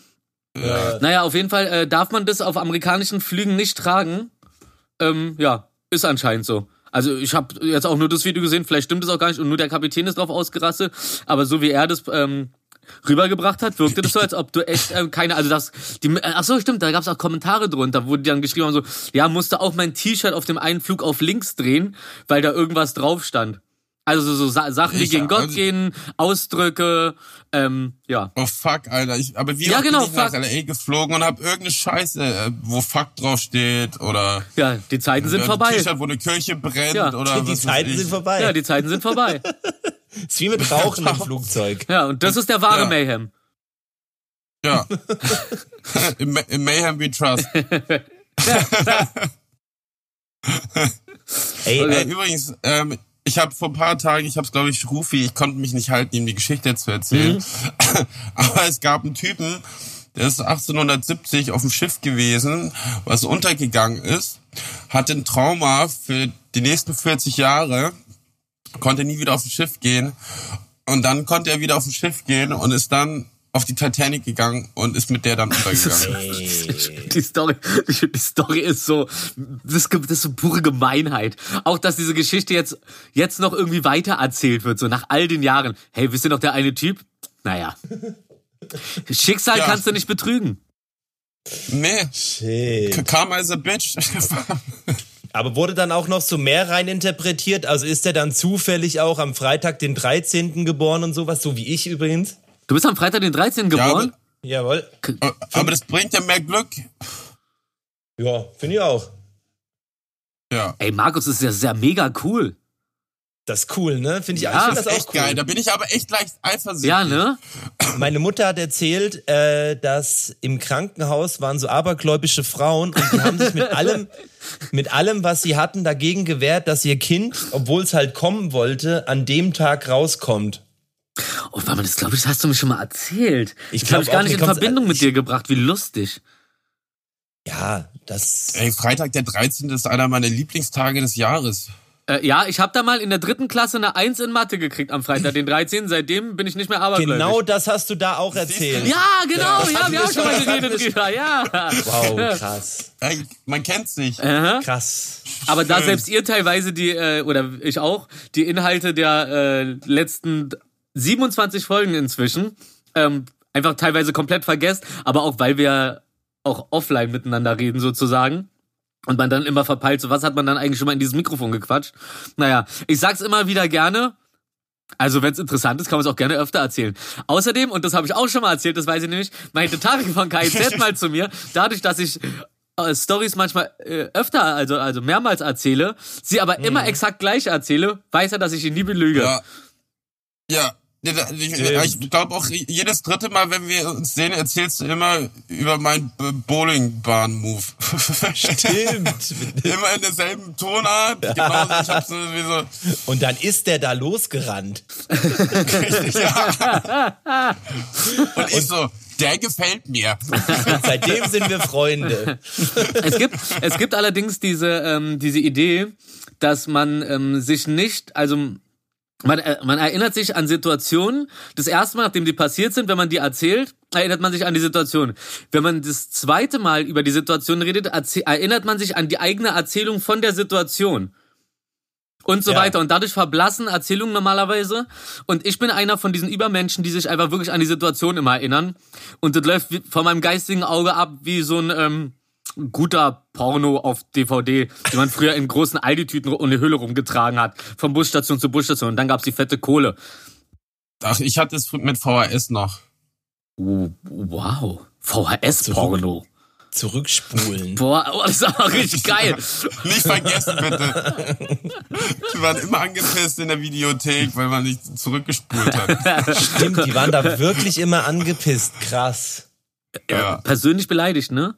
Ja. Naja, auf jeden Fall äh, darf man das auf amerikanischen Flügen nicht tragen. ähm, ja, ist anscheinend so. Also ich habe jetzt auch nur das Video gesehen, vielleicht stimmt es auch gar nicht und nur der Kapitän ist drauf ausgerastet, aber so wie er das ähm, rübergebracht hat, wirkte das so, als ob du echt ähm, keine, also das, die, äh, ach so, stimmt, da gab es auch Kommentare drunter, wo die dann geschrieben haben so, ja, musste auch mein T-Shirt auf dem einen Flug auf links drehen, weil da irgendwas drauf stand. Also so, Sa Sachen, die Ich- gegen Gott also- gehen, Ausdrücke, ähm, ja. Oh fuck, Alter. Ich, aber wie Ja, oft genau, bin ich nach fuck. LA geflogen und hab irgendeine Scheiße, äh, wo fuck drauf steht oder Ja, die Zeiten sind vorbei. T-Shirt, wo eine Kirche brennt Ja, oder Die was Zeiten sind vorbei. Ja, die Zeiten sind vorbei. <laughs> ist wie mit Rauchen im <laughs> Flugzeug. Ja, und das ist der wahre Ja. Mayhem. Ja. <laughs> Im, Im Mayhem we trust. Ey, Okay. Äh, übrigens, ähm, ich habe vor ein paar Tagen, ich habe es glaube ich Rufi, ich konnte mich nicht halten, ihm die Geschichte zu erzählen. Mhm. <laughs> Aber es gab einen Typen, der ist 1870 auf dem Schiff gewesen, was untergegangen ist, hatte ein Trauma für die nächsten 40 Jahre, konnte nie wieder auf ein Schiff gehen und dann konnte er wieder auf ein Schiff gehen und ist dann auf die Titanic gegangen und ist mit der dann untergegangen. Die Story, die, <laughs> die Story ist so, das ist, das ist so pure Gemeinheit. Auch, dass diese Geschichte jetzt, jetzt noch irgendwie weiter erzählt wird, so nach all den Jahren. Hey, wisst ihr noch der eine Typ? Naja. <laughs> Schicksal Ja. kannst du nicht betrügen. Nee, Shit. Karma is a bitch. <laughs> Aber wurde dann auch noch so mehr rein interpretiert? Also ist er dann zufällig auch am Freitag, den 13. geboren und sowas, so wie ich übrigens? Du bist am Freitag den 13. Ja, geboren? Jawohl. aber das bringt ja mehr Glück. Ja, finde ich auch. Ja. Ey, Markus, das ist ja sehr mega cool. Das ist cool, ne? Finde ich, Ja, ich find Das das ist auch echt cool. geil. Da bin ich aber echt leicht eifersüchtig. Ja, ne? Meine Mutter hat erzählt, äh, dass im Krankenhaus waren so abergläubische Frauen und die haben sich mit allem, <laughs> mit allem, was sie hatten, dagegen gewehrt, dass ihr Kind, obwohl es halt kommen wollte, an dem Tag rauskommt. Oh, warte mal, das glaube ich, das hast du mir schon mal erzählt. Ich das habe glaub ich gar auch, nicht in Verbindung mit ich- dir gebracht. Wie lustig. Ja, das. Ey, Freitag der 13. ist einer meiner Lieblingstage des Jahres. Äh, ja, ich habe da mal in der dritten Klasse eine Eins in Mathe gekriegt am Freitag, den 13. Seitdem bin ich nicht mehr abergläubig. Genau das hast du da auch erzählt. Ja, genau, ja, hatten wir haben schon mal das geredet drüber, ja. Wow, krass. Ey, man kennt sich. Aha. Krass. Aber da Schön. selbst ihr teilweise die, äh, oder ich auch, die Inhalte der äh, letzten 27 Folgen inzwischen ähm, einfach teilweise komplett vergesst, aber auch weil wir auch offline miteinander reden sozusagen. Und man dann immer verpeilt, so was hat man dann eigentlich schon mal in dieses Mikrofon gequatscht. Naja, ich sag's immer wieder gerne. Also wenn es interessant ist, kann man es auch gerne öfter erzählen. Außerdem, und das habe ich auch schon mal erzählt, das weiß ich nämlich, meinte Tarek von KIZ <laughs> mal zu mir, dadurch, dass ich äh, Stories manchmal äh, öfter, also, also mehrmals erzähle, sie aber immer exakt gleich erzähle, weiß er, dass ich ihn nie belüge. Ja. Ja. Ja, Ich, ich glaube auch jedes dritte Mal, wenn wir uns sehen, erzählst du immer über meinen Bowlingbahn-Move. Stimmt. <laughs> immer in derselben Tonart. Genauso, <laughs> ich hab so wie so, Und dann ist der da losgerannt. <laughs> und ich so, der gefällt mir. Seitdem sind wir Freunde. Es gibt, es gibt allerdings diese, ähm, diese Idee, dass man ähm, sich nicht, also man, äh, man erinnert sich an Situationen, das erste Mal, nachdem die passiert sind, wenn man die erzählt, erinnert man sich an die Situation. Wenn man das zweite Mal über die Situation redet, erinnert man sich an die eigene Erzählung von der Situation. Und so Ja. weiter. Und dadurch verblassen Erzählungen normalerweise. Und ich bin einer von diesen Übermenschen, die sich einfach wirklich an die Situation immer erinnern. Und das läuft vor meinem geistigen Auge ab wie so ein ähm, guter Porno auf DVD, den man früher in großen Aldi-Tüten und eine Hülle rumgetragen hat. Von Busstation zu Busstation. Und dann gab's die fette Kohle. Ach, ich hatte es mit VHS noch. Uh, wow. VHS-Porno. Zurückspulen. Boah, oh, das ist aber richtig <laughs> geil. Nicht vergessen, bitte. Die waren immer angepisst in der Videothek, weil man nicht zurückgespult hat. Stimmt, die waren da wirklich immer angepisst. Krass. Ja. Persönlich beleidigt, ne?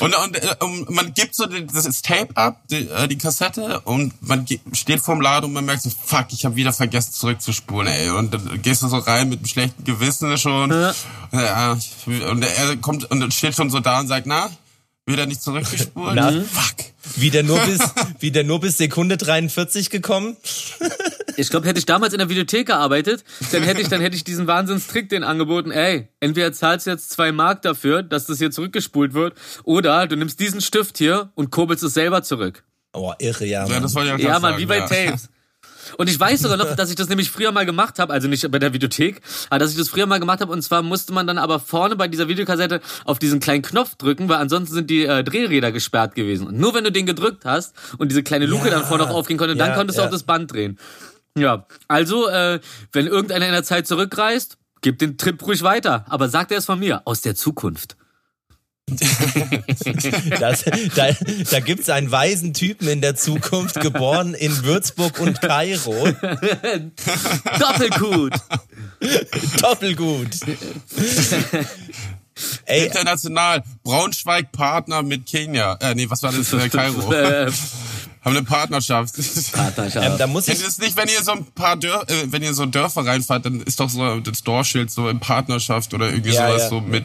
Und, und äh, um, man gibt so das Tape ab, die, äh, die Kassette, und man steht vorm Laden und man merkt so, fuck, ich habe wieder vergessen zurückzuspulen, ey. Und dann gehst du so rein mit einem schlechten Gewissen schon. Ja. Und er kommt und steht schon so da und sagt, na, wieder nicht zurückgespult? Na? Fuck. Wieder nur bis, <laughs> wieder nur bis Sekunde 43 gekommen. <laughs> Ich glaube, hätte ich damals in der Videothek gearbeitet, dann hätte ich, dann hätte ich diesen Wahnsinnstrick den angeboten, ey, entweder zahlst du jetzt zwei Mark dafür, dass das hier zurückgespult wird, oder du nimmst diesen Stift hier und kurbelst es selber zurück. Oh, irre, ja. Ja, Mann. das wollte ich auch Ja, Mann, sagen, wie bei ja. Tapes. Und ich weiß sogar noch, dass ich das nämlich früher mal gemacht habe, also nicht bei der Videothek, aber dass ich das früher mal gemacht habe und zwar musste man dann aber vorne bei dieser Videokassette auf diesen kleinen Knopf drücken, weil ansonsten sind die äh, Drehräder gesperrt gewesen. Und nur wenn du den gedrückt hast und diese kleine Luke Ja, dann vorne auch aufgehen konnte, dann ja, konntest du ja. auch das Band drehen. Ja, also äh, wenn irgendeiner in der Zeit zurückreist, gib den Trip ruhig weiter, aber sagt er es von mir, aus der Zukunft. <laughs> Das, da da gibt's einen weisen Typen in der Zukunft, geboren in Würzburg und Kairo. <laughs> Doppelgut. Doppelgut. <laughs> Ey, International. Braunschweig Partner mit Kenia. Äh, nee, was war das? Äh, Kairo. Haben eine Partnerschaft. Partnerschaft. ähm, da muss ich, das nicht, wenn ihr so ein paar Dör äh, wenn ihr so Dörfer reinfahrt, dann ist doch so das Dorschild so in Partnerschaft oder irgendwie Ja, sowas ja. so mit.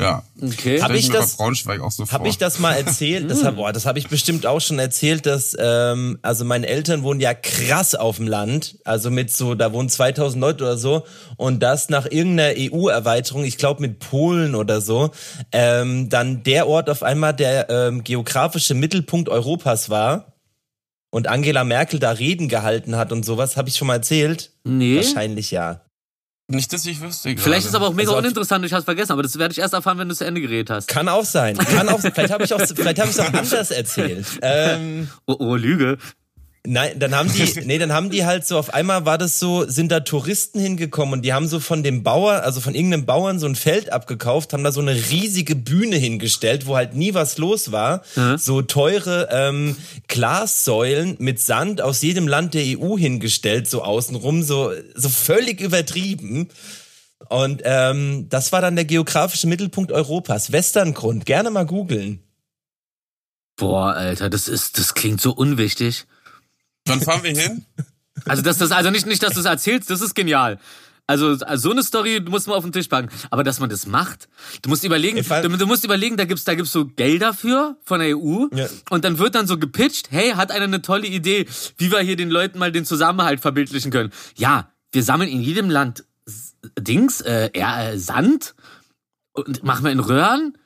Ja. Okay. Hab Stell ich das- bei Braunschweig auch so. Habe ich das mal erzählt? Das hab, boah, das habe ich bestimmt auch schon erzählt, dass ähm, also meine Eltern wohnen ja krass auf dem Land, also mit so, da wohnen 2000 Leute oder so und das nach irgendeiner EU-Erweiterung, ich glaube mit Polen oder so, ähm, dann der Ort auf einmal der ähm, geografische Mittelpunkt Europas war und Angela Merkel da Reden gehalten hat und sowas, habe ich schon mal erzählt? Nee. Wahrscheinlich ja. Nicht, dass ich wüsste. Gerade. Vielleicht ist es aber auch mega Also uninteressant, ich hab's vergessen, aber das werde ich erst erfahren, wenn du zu Ende geredet hast. Kann auch sein. Kann auch, vielleicht habe ich auch, vielleicht habe ich auch <laughs> anders erzählt. Ähm, Oh, oh Lüge. Nein, dann haben die, <laughs> nee, dann haben die halt so, auf einmal war das so, sind da Touristen hingekommen und die haben so von dem Bauer, also von irgendeinem Bauern so ein Feld abgekauft, haben da so eine riesige Bühne hingestellt, wo halt nie was los war. So teure ähm, Glassäulen mit Sand aus jedem Land der EU hingestellt, so außenrum, so, so völlig übertrieben. Und ähm, das war dann der geografische Mittelpunkt Europas. Westerngrund, gerne mal googeln. Boah, Alter, das ist, das klingt so unwichtig. Wann fahren wir hin? Also, dass das, also nicht, nicht, dass du es erzählst, das ist genial. Also, also so eine Story muss man auf den Tisch packen. Aber dass man das macht, du musst überlegen, du, du musst überlegen, da gibt's, da gibt's so Gelder für von der EU. Ja. Und dann wird dann so gepitcht, hey, hat einer eine tolle Idee, wie wir hier den Leuten mal den Zusammenhalt verbildlichen können. Ja, wir sammeln in jedem Land Dings, äh, äh, Sand und machen wir in Röhren.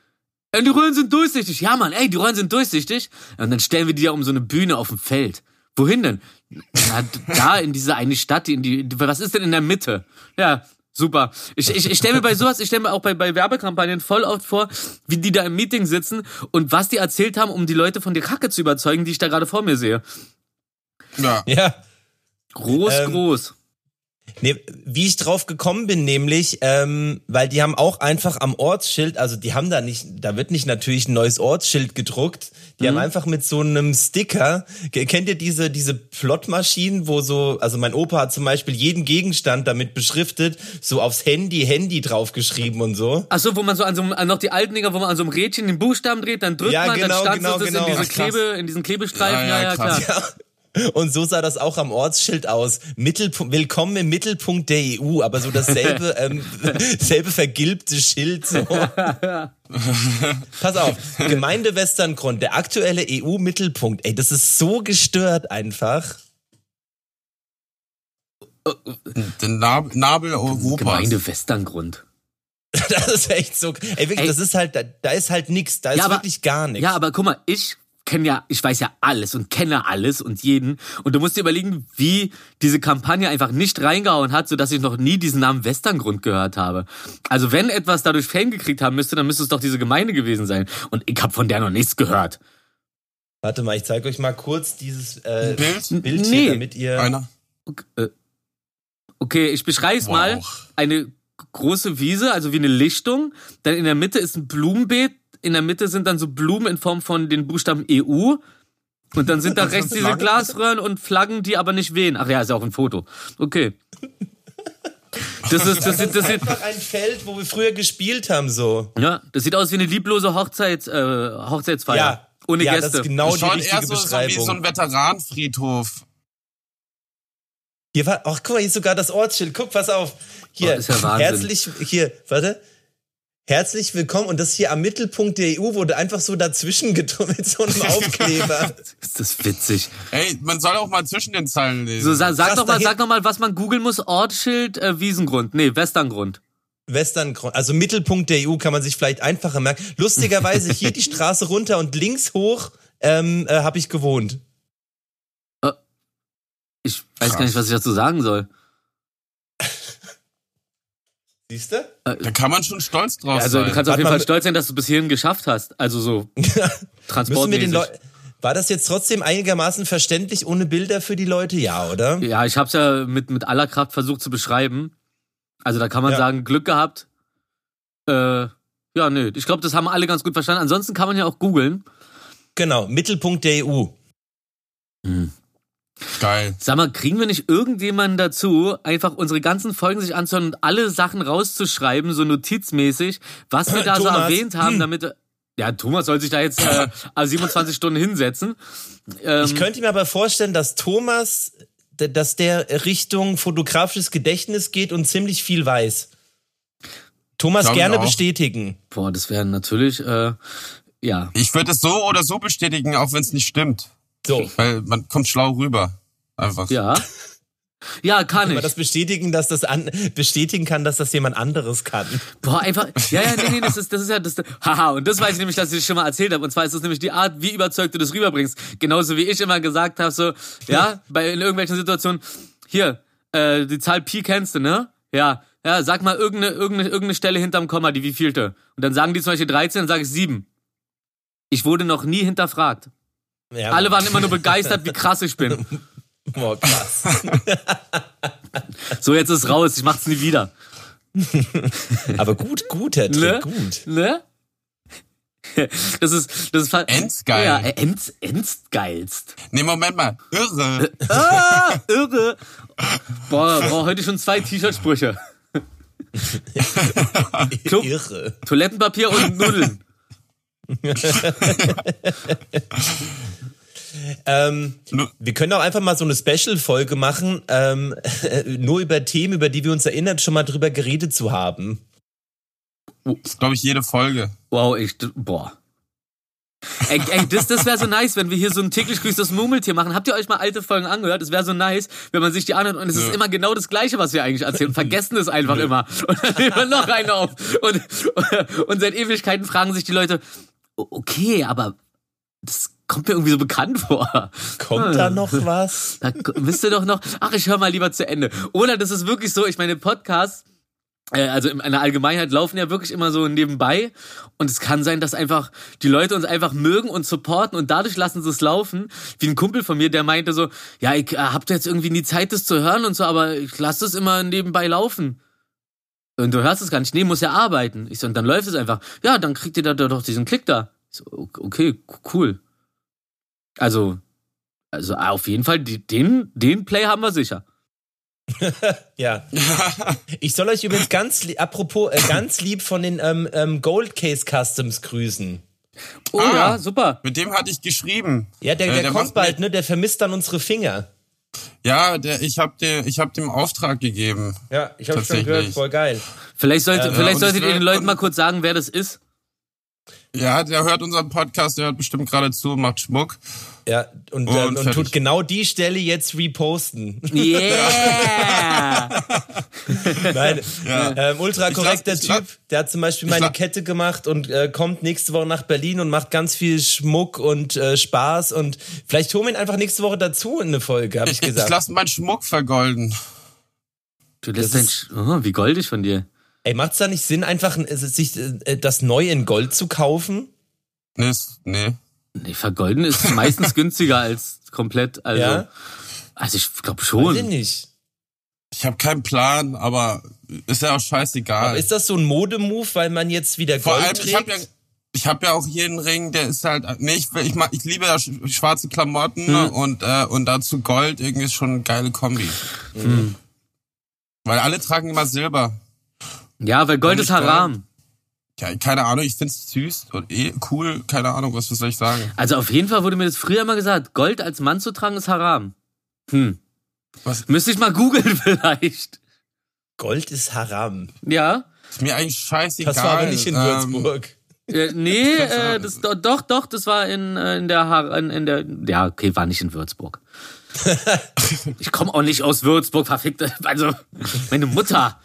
Und die Röhren sind durchsichtig. Ja, Mann, ey, die Röhren sind durchsichtig. Und dann stellen wir die ja um so eine Bühne auf dem Feld. Wohin denn? Na, da in diese eine Stadt, in die, was ist denn in der Mitte? Ja, super. Ich, ich, ich stelle mir bei sowas, ich stelle mir auch bei, bei Werbekampagnen voll oft vor, wie die da im Meeting sitzen und was die erzählt haben, um die Leute von der Kacke zu überzeugen, die ich da gerade vor mir sehe. Ja. Ja. Groß, Ähm, groß. Nee, wie ich drauf gekommen bin, nämlich, ähm, weil die haben auch einfach am Ortsschild, also die haben da nicht, da wird nicht natürlich ein neues Ortsschild gedruckt, die haben einfach mit so einem Sticker, ke- kennt ihr diese, diese Plotmaschinen, wo so, also mein Opa hat zum Beispiel jeden Gegenstand damit beschriftet, so aufs Handy, Handy draufgeschrieben und so. Ach so, wo man so an so einem, an noch die alten Dinger, wo man an so einem Rädchen den Buchstaben dreht, dann drückt Ja, man, genau, dann stanzt genau, genau. in diese. Klebe, in diesen Klebestreifen. Ja, Ja, ja, klar. Ja. Und so sah das auch am Ortsschild aus. Mittelpunkt, willkommen im Mittelpunkt der EU, aber so dasselbe, <laughs> ähm, selbe vergilbte Schild. So. Pass auf, Gemeinde Westerngrund, der aktuelle EU-Mittelpunkt. Ey, das ist so gestört einfach. Den Nab Nabel Europas. Gemeinde Westerngrund. <laughs> Das ist echt so. Ey, wirklich, Ey. das ist halt, da, da ist halt nix. Da ist Ja, aber- wirklich gar nichts. Ja, aber guck mal, ich kenne ja, ich weiß ja alles und kenne alles und jeden. Und du musst dir überlegen, wie diese Kampagne einfach nicht reingehauen hat, sodass ich noch nie diesen Namen Westerngrund gehört habe. Also wenn etwas dadurch Fame gekriegt haben müsste, dann müsste es doch diese Gemeinde gewesen sein. Und ich habe von der noch nichts gehört. Warte mal, ich zeige euch mal kurz dieses äh, Bild? Bild Nee. hier, damit ihr. Einer. Okay, äh, okay ich beschreibe es Wow. mal. Eine große Wiese, also wie eine Lichtung. Dann in der Mitte ist ein Blumenbeet. In der Mitte sind dann so Blumen in Form von den Buchstaben EU. Und dann sind da Und so rechts diese? Glasröhren und Flaggen, die aber nicht wehen. Ach ja, ist ja auch ein Foto. Okay. Das ist, das sieht, das sieht, einfach ein Feld, wo wir früher gespielt haben, so. ja, das sieht aus wie eine lieblose Hochzeits, äh, Hochzeitsfeier. Ja, Ohne ja, Gäste. das ist genau Das die schaut richtige eher so, so wie Beschreibung. so ein Veteranenfriedhof. Hier war, ach guck mal, hier ist sogar das Ortsschild. Guck, pass auf. Hier, Oh, ist ja herzlich, hier, warte. Herzlich willkommen und das hier am Mittelpunkt der EU wurde einfach so dazwischen <laughs> gedrückt mit so einem <laughs> Aufkleber. Ist das witzig. Ey, man soll auch mal zwischen den Zeilen lesen. So, sag, sag doch mal, sag noch mal, was man googeln muss. Ortsschild, äh, Wiesengrund. Nee, Westerngrund. Western, also Mittelpunkt der EU kann man sich vielleicht einfacher merken. Lustigerweise <laughs> hier die Straße runter und links hoch ähm, äh, habe ich gewohnt. Ich weiß Krass. gar nicht, was ich dazu sagen soll. Siehst du? da kann man schon stolz drauf Also sein. du kannst auf Warte jeden Fall stolz sein, dass du bis hierhin geschafft hast. Also so <laughs> transportmäßig. War das jetzt trotzdem einigermaßen verständlich ohne Bilder für die Leute? Ja, oder? Ja, ich habe es ja mit, mit aller Kraft versucht zu beschreiben. Also da kann man Ja. sagen, Glück gehabt. Äh, ja, nö. Ich glaube, das haben alle ganz gut verstanden. Ansonsten kann man ja auch googeln. Genau, Mittelpunkt der EU. Geil. Sag mal, kriegen wir nicht irgendjemanden dazu, einfach unsere ganzen Folgen sich anzuhören und alle Sachen rauszuschreiben, so notizmäßig, was wir da so erwähnt haben, damit. Ja, Thomas soll sich da jetzt äh, <laughs> 27 Stunden hinsetzen. Ähm, Ich könnte mir aber vorstellen, dass Thomas, dass der Richtung fotografisches Gedächtnis geht und ziemlich viel weiß. Thomas gerne bestätigen. boah, das wäre natürlich, äh, ja. Ich würde es so oder so bestätigen, auch wenn es nicht stimmt. So. Weil man kommt schlau rüber. Einfach. Ja. Ja, kann Aber ich. das bestätigen, dass das an, bestätigen kann, dass das jemand anderes kann. Boah, einfach, ja, ja, nee, nee, das ist, das ist ja, das, haha, und das weiß ich nämlich, dass ich das schon mal erzählt habe. Und zwar ist das nämlich die Art, wie überzeugt du das rüberbringst. Genauso wie ich immer gesagt habe, so, ja, bei, in irgendwelchen Situationen, hier, äh, die Zahl Pi kennst du, ne? Ja, ja, sag mal irgendeine, irgendeine, irgendeine Stelle hinterm Komma, die wievielte. Und dann sagen die zum Beispiel 13, dann sage ich 7. Ich wurde noch nie hinterfragt. Ja, Alle waren immer nur begeistert, wie krass ich bin. <laughs> Boah, krass. So, jetzt ist raus, ich mach's nie wieder. Aber gut, guter Trick, Ne? gut. Ne? Das ist, das ist Endgeil. Ja, äh, ends, endgeilst. Nee, Moment mal. Irre. Ah, irre. Boah, boah, heute schon zwei T-Shirt-Sprüche. Irre. Toilettenpapier und Nudeln. <laughs> Ähm, wir können auch einfach mal so eine Special-Folge machen, ähm, <laughs> nur über Themen, über die wir uns erinnern, schon mal drüber geredet zu haben. Das ist, glaube ich, jede Folge. Wow, ich, boah. Ey, ey das, das wäre so nice, wenn wir hier so ein täglich grüßt das Murmeltier machen. Habt ihr euch mal alte Folgen angehört? Das wäre so nice, wenn man sich die anhört und es ist Nö. immer genau das Gleiche, was wir eigentlich erzählen. Vergessen es einfach immer. Und dann nehmen wir noch eine auf. Und, und seit Ewigkeiten fragen sich die Leute, "O- okay, aber das kommt mir irgendwie so bekannt vor. Kommt da noch was? Da wisst ihr doch noch, ach, ich höre mal lieber zu Ende. Oder das ist wirklich so, ich meine, Podcasts, äh, also in einer Allgemeinheit laufen ja wirklich immer so nebenbei und es kann sein, dass einfach die Leute uns einfach mögen und supporten und dadurch lassen sie es laufen. Wie ein Kumpel von mir, der meinte so, ja, ich äh, hab jetzt irgendwie nie Zeit, das zu hören und so, aber ich lasse es immer nebenbei laufen. Und du hörst es gar nicht. Nee, muss ja arbeiten. Ich so, und dann läuft es einfach. Ja, dann kriegt ihr da doch diesen Klick da. Ich so, okay, cool. Also, also auf jeden Fall, die, den, den Play haben wir sicher. <laughs> Ja. <laughs> Ich soll euch übrigens ganz, apropos, äh, ganz lieb von den ähm, ähm, Gold Case Customs grüßen. Oh Ah. ja, super. Mit dem hatte ich geschrieben. Ja, der, Äh, der, der kommt bald, ne? Der vermisst dann unsere Finger. Ja, der, ich habe hab dem Auftrag gegeben. Ja, ich habe schon gehört, voll geil. Vielleicht, sollte, Ja, vielleicht solltet ihr den Leuten mal kurz sagen, wer das ist. Ja, der hört unseren Podcast, der hört bestimmt gerade zu, macht Schmuck. Ja, und, Und ähm, und tut genau die Stelle jetzt reposten. Yeah! <laughs> Nein, ähm, ultra Ich korrekter ich Typ. Der hat zum Beispiel ich meine Kette gemacht und äh, kommt nächste Woche nach Berlin und macht ganz viel Schmuck und äh, Spaß. Und vielleicht holen wir ihn einfach nächste Woche dazu in eine Folge, habe ich Ich gesagt. lasse meinen Schmuck vergolden. Du lässt Das dein, ist- Sch- oh, wie goldig von dir. Ey, macht's da nicht Sinn, einfach äh, sich äh, das neu in Gold zu kaufen? Nee, nee. Nee, vergolden ist meistens <laughs> günstiger als komplett, also. Ja? Also ich glaube Weiß ich schon. nicht. Ich habe keinen Plan, aber ist ja auch scheißegal. Aber ist das so ein Modemove, weil man jetzt wieder Vor Gold allem, ich habe trägt? ja, ich hab ja auch hier einen Ring, der ist halt, nee, ich, ich, mag, ich liebe ja sch- schwarze Klamotten Hm. ne, und, äh, und dazu Gold, irgendwie ist schon eine geile Kombi. Hm. Weil alle tragen immer Silber. Ja, weil Gold ist? Haram. Ja, keine Ahnung, ich find's süß und eh cool, keine Ahnung, was, soll ich sagen. Also auf jeden Fall wurde mir das früher immer gesagt, Gold als Mann zu tragen ist Haram. Hm. Was? Müsste ich mal googeln <laughs> vielleicht. Gold ist Haram. Ja. Ist mir eigentlich scheißegal. Das war aber nicht in Ähm, Würzburg. Äh, nee, <laughs> äh, das, do- doch, doch, das war in, äh, in der, Har- in, in der, ja, okay, war nicht in Würzburg. <laughs> ich komme auch nicht aus Würzburg, verfickt. Also, meine Mutter,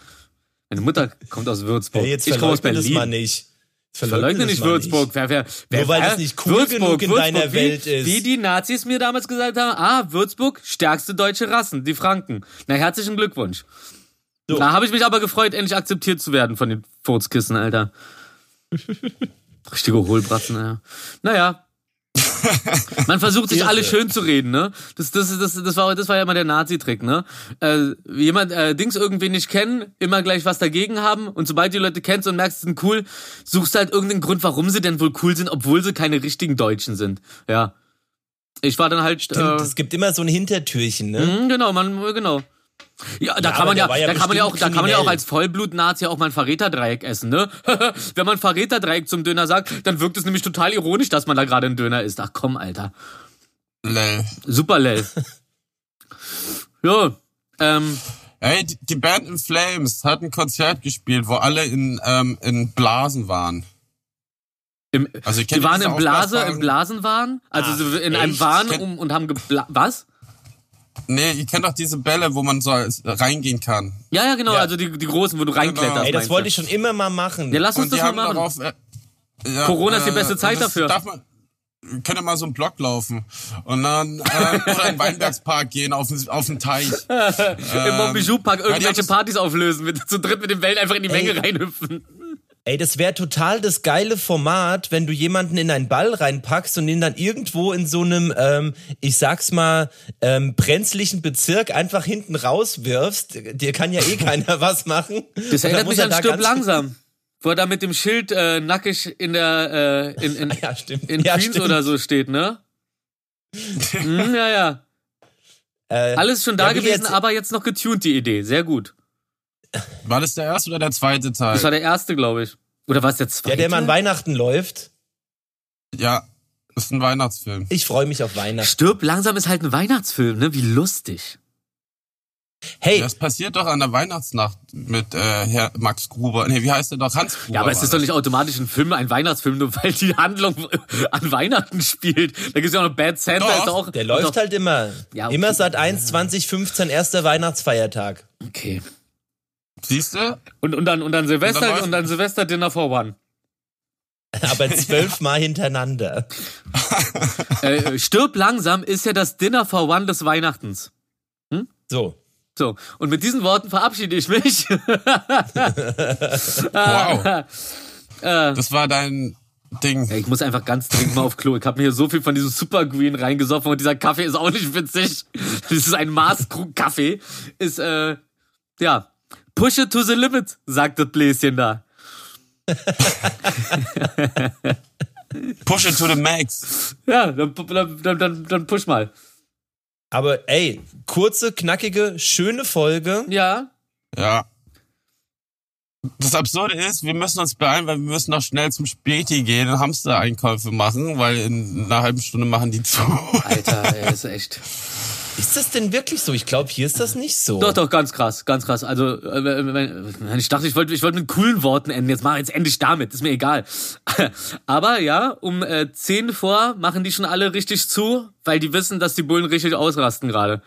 meine Mutter kommt aus Würzburg. Ja, jetzt ich komme aus verleugne das mal Berlin. nicht. Verleugne nicht Würzburg. Wer, wer, wer, Nur weil das nicht cool genug in deiner wie, Welt ist. Wie die Nazis mir damals gesagt haben, ah, Würzburg, stärkste deutsche Rassen, die Franken. Na, herzlichen Glückwunsch. So. Da habe ich mich aber gefreut, endlich akzeptiert zu werden von den Furzkissen, Alter. <laughs> Richtige Hohlbratzen, ja. Naja. Man versucht sich alle schön zu reden, ne? Das, das, das, das, war, das war ja immer der Nazi-Trick, ne? Äh, jemand, äh, Dings irgendwie nicht kennen, immer gleich was dagegen haben und sobald die Leute kennst und merkst, sie sind cool, suchst halt irgendeinen Grund, warum sie denn wohl cool sind, obwohl sie keine richtigen Deutschen sind. Ja. Ich war dann halt. Stimmt, äh, es gibt immer so ein Hintertürchen, ne? Mhm, genau, man, genau. Ja, da Ja, kann man ja, ja da kann man ja auch, bestimmt da kann man ja auch kriminell. als Vollblut-Nazi auch mal ein Verräterdreieck essen, ne? <laughs> Wenn man Verräterdreieck zum Döner sagt, dann wirkt es nämlich total ironisch, dass man da gerade ein Döner isst. Ach komm, Alter. Lel. Super lell. <laughs> ja, ähm, Ey, die, Band in Flames hat ein Konzert gespielt, wo alle in, ähm, in Blasen waren. im, Also ich die waren im Blase, Aufblaswagen. im Blasenwahn, also Ach, so in einem echt? Wahn Kenn- um, und haben gebla was? Nee, ihr kennt doch diese Bälle, wo man so reingehen kann. Ja, ja, genau, Ja. also die, die großen, wo du reinkletterst. Genau. Ey, das wollte ich schon immer mal machen. Ja, lass uns Und das mal machen. darauf... Äh, ja, Corona ist die äh, beste Zeit dafür. Darf man, könnte mal so einen Block laufen und dann äh, <laughs> oder in den Weinbergspark gehen auf den, auf den Teich. <laughs> Im Montbijou-Park Ähm, die irgendwelche Partys auflösen, mit zu dritt mit den Wellen einfach in die Menge reinhüpfen. Ey, das wäre total das geile Format, wenn du jemanden in einen Ball reinpackst und ihn dann irgendwo in so einem, ähm, ich sag's mal, ähm, brenzlichen Bezirk einfach hinten rauswirfst. Dir kann ja eh <laughs> keiner was machen. Das erinnert mich an Stirb langsam. Wo er da mit dem Schild äh, nackig in der äh, in, in, <laughs> Ja, in ja, Queens stimmt. oder so steht, ne? <laughs> hm, ja, ja. Äh, Alles schon da Ja, gewesen, jetzt- aber jetzt noch getuned, die Idee. Sehr gut. War das der erste oder der zweite Teil? Das war der erste, glaube ich. Oder war es der zweite? ja, der mal an Weihnachten läuft. ja, ist ein Weihnachtsfilm. Ich freue mich auf Weihnachten. Stirb langsam ist halt ein Weihnachtsfilm, ne? Wie lustig. Hey, Das passiert doch an der Weihnachtsnacht mit äh, Herr Max Gruber. Nee, wie heißt der doch? Hans Gruber. Ja, aber es ist doch nicht automatisch ein Film, ein Weihnachtsfilm, nur weil die Handlung <laughs> an Weihnachten spielt. Da gibt's ja auch noch Bad Santa, Doch, ist auch. der läuft doch, halt immer. Ja, okay. Immer seit 1 2015 erster Weihnachtsfeiertag. Okay. Siehst du? Und, und dann, und dann Silvester, Und dann Silvester Dinner for One. <laughs> Aber zwölfmal hintereinander. <laughs> Äh, Stirb langsam ist ja das Dinner for One des Weihnachtens. So. So, und mit diesen Worten verabschiede ich mich. <laughs> Wow. Das war dein Ding. Ich muss einfach ganz dringend mal auf Klo. Ich habe mir hier so viel von diesem Super Green reingesoffen und dieser Kaffee ist auch nicht witzig. Das ist ein Maßkrug Kaffee. Ist, äh, ja, push it to the limit, sagt das Bläschen da. Push it to the max. Ja, dann, dann, dann, dann, push mal. Aber ey, kurze, knackige, schöne Folge. Ja, Ja. Das Absurde ist, wir müssen uns beeilen, weil wir müssen noch schnell zum Späti gehen und Hamster-Einkäufe machen, weil in einer halben Stunde machen die zu. Alter, ey, ist echt. <laughs> Ist das denn wirklich so? Ich glaube, hier ist das nicht so. Doch, doch, ganz krass, ganz krass. Also, äh, ich dachte, ich wollte ich wollte mit coolen Worten enden. Jetzt mach ich jetzt endlich damit, ist mir egal. <laughs> Aber ja, um äh, 10 vor machen die schon alle richtig zu, weil die wissen, dass die Bullen richtig ausrasten gerade.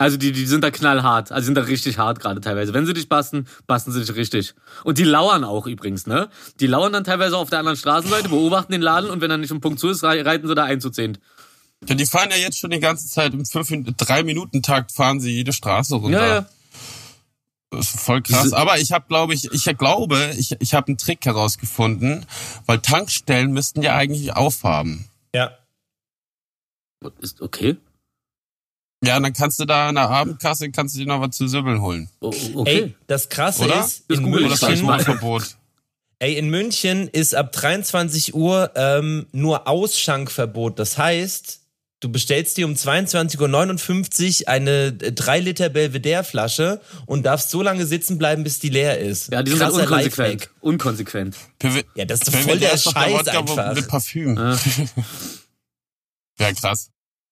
Also die, die sind da knallhart, also sind da richtig hart gerade teilweise. Wenn sie dich basten, basten sie dich richtig. Und die lauern auch übrigens, ne? Die lauern dann teilweise auf der anderen Straßenseite, beobachten den Laden und wenn er nicht um Punkt zu ist, rei- reiten sie da ein zu zehn. Ja, die fahren ja jetzt schon die ganze Zeit im 3-Minuten-Takt fahren sie jede Straße runter. Ja, ja. Das ist voll krass. Aber ich habe, glaube ich, ich glaube, ich, ich habe einen Trick herausgefunden, weil Tankstellen müssten ja eigentlich aufhaben. Ja. Ist okay. Ja, und dann kannst du da an der Abendkasse kannst du dir noch was zu Sübbeln holen. O- okay. Ey, das Krasse Oder? ist, Das in google München. Alkoholverbot? ey, in München ist ab 23 Uhr ähm, nur Ausschankverbot. Das heißt, du bestellst dir um 22.59 Uhr eine 3 Liter Belvedere-Flasche und darfst so lange sitzen bleiben, bis die leer ist. Ja, die sind halt unkonsequent. Lifehack. Unkonsequent. Ja, das ist PW voll der ist doch Scheiß Wodka einfach. Mit Parfüm. <laughs> Ja, krass.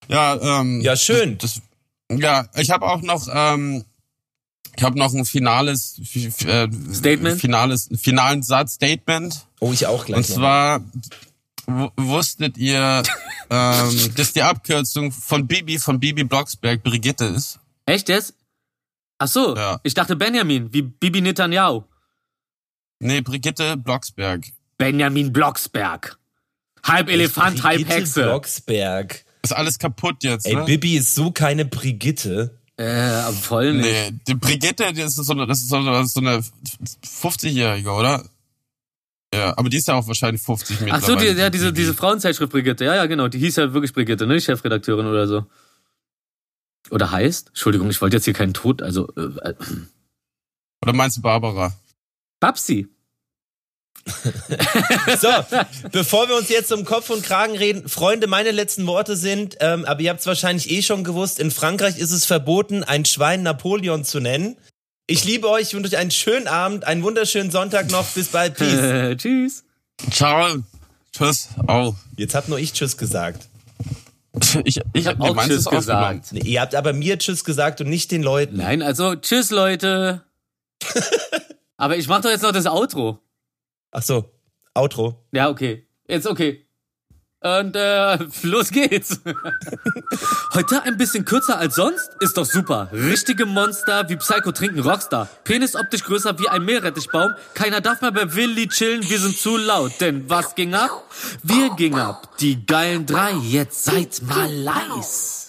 Ja, ähm, Ja, schön. Das, ja, ich habe auch noch ähm, Ich habe noch ein finales äh, Statement? Finales, finalen Satz Statement. Oh, ich auch gleich. Und zwar wusstet ihr, <laughs> ähm, dass die Abkürzung von Bibi von Bibi Blocksberg Brigitte ist? Echt jetzt? Ach so, Ja. ich dachte Benjamin, wie Bibi Netanyahu. Nee, Brigitte Blocksberg. Benjamin Blocksberg. Halb Elefant, halb Brigitte Hexe. Blocksberg. Ist alles kaputt jetzt, Ey, ne? Bibi ist so keine Brigitte. Äh, voll nicht. Nee, die Brigitte, das ist so eine, das ist so eine, das ist so eine 50-Jährige, oder? Ja, aber die ist ja auch wahrscheinlich 50 Ach mittlerweile. so, die, ja, diese, diese Frauenzeitschrift Brigitte. Ja, ja, genau. Die hieß ja wirklich Brigitte, ne? Die Chefredakteurin oder so. Oder heißt? Entschuldigung, ich wollte jetzt hier keinen Tod, also, äh, äh, Oder meinst du Barbara? Babsi. <laughs> So, bevor wir uns jetzt um Kopf und Kragen reden, Freunde, meine letzten Worte sind, ähm, aber ihr habt es wahrscheinlich eh schon gewusst, in Frankreich ist es verboten, ein Schwein Napoleon zu nennen. Ich liebe euch, ich wünsche euch einen schönen Abend, einen wunderschönen Sonntag noch. Bis bald. <laughs> Peace. Tschüss. Ciao. Tschüss. Au. Jetzt habt nur ich Tschüss gesagt. <laughs> Ich, ich hab nee, auch Tschüss gesagt. Nee, ihr habt aber mir Tschüss gesagt und nicht den Leuten. Nein, also, tschüss, Leute. <laughs> Aber ich mach doch jetzt noch das Outro. Ach so, Outro. Ja, okay. Jetzt okay. Und äh, los geht's. <laughs> Heute ein bisschen kürzer als sonst? Ist doch super. Richtige Monster wie Psycho trinken Rockstar. Penis optisch größer wie ein Meerrettichbaum. Keiner darf mehr bei Willi chillen, wir sind zu laut. Denn was ging ab? Wir gingen ab. Die geilen drei, jetzt seid mal leis.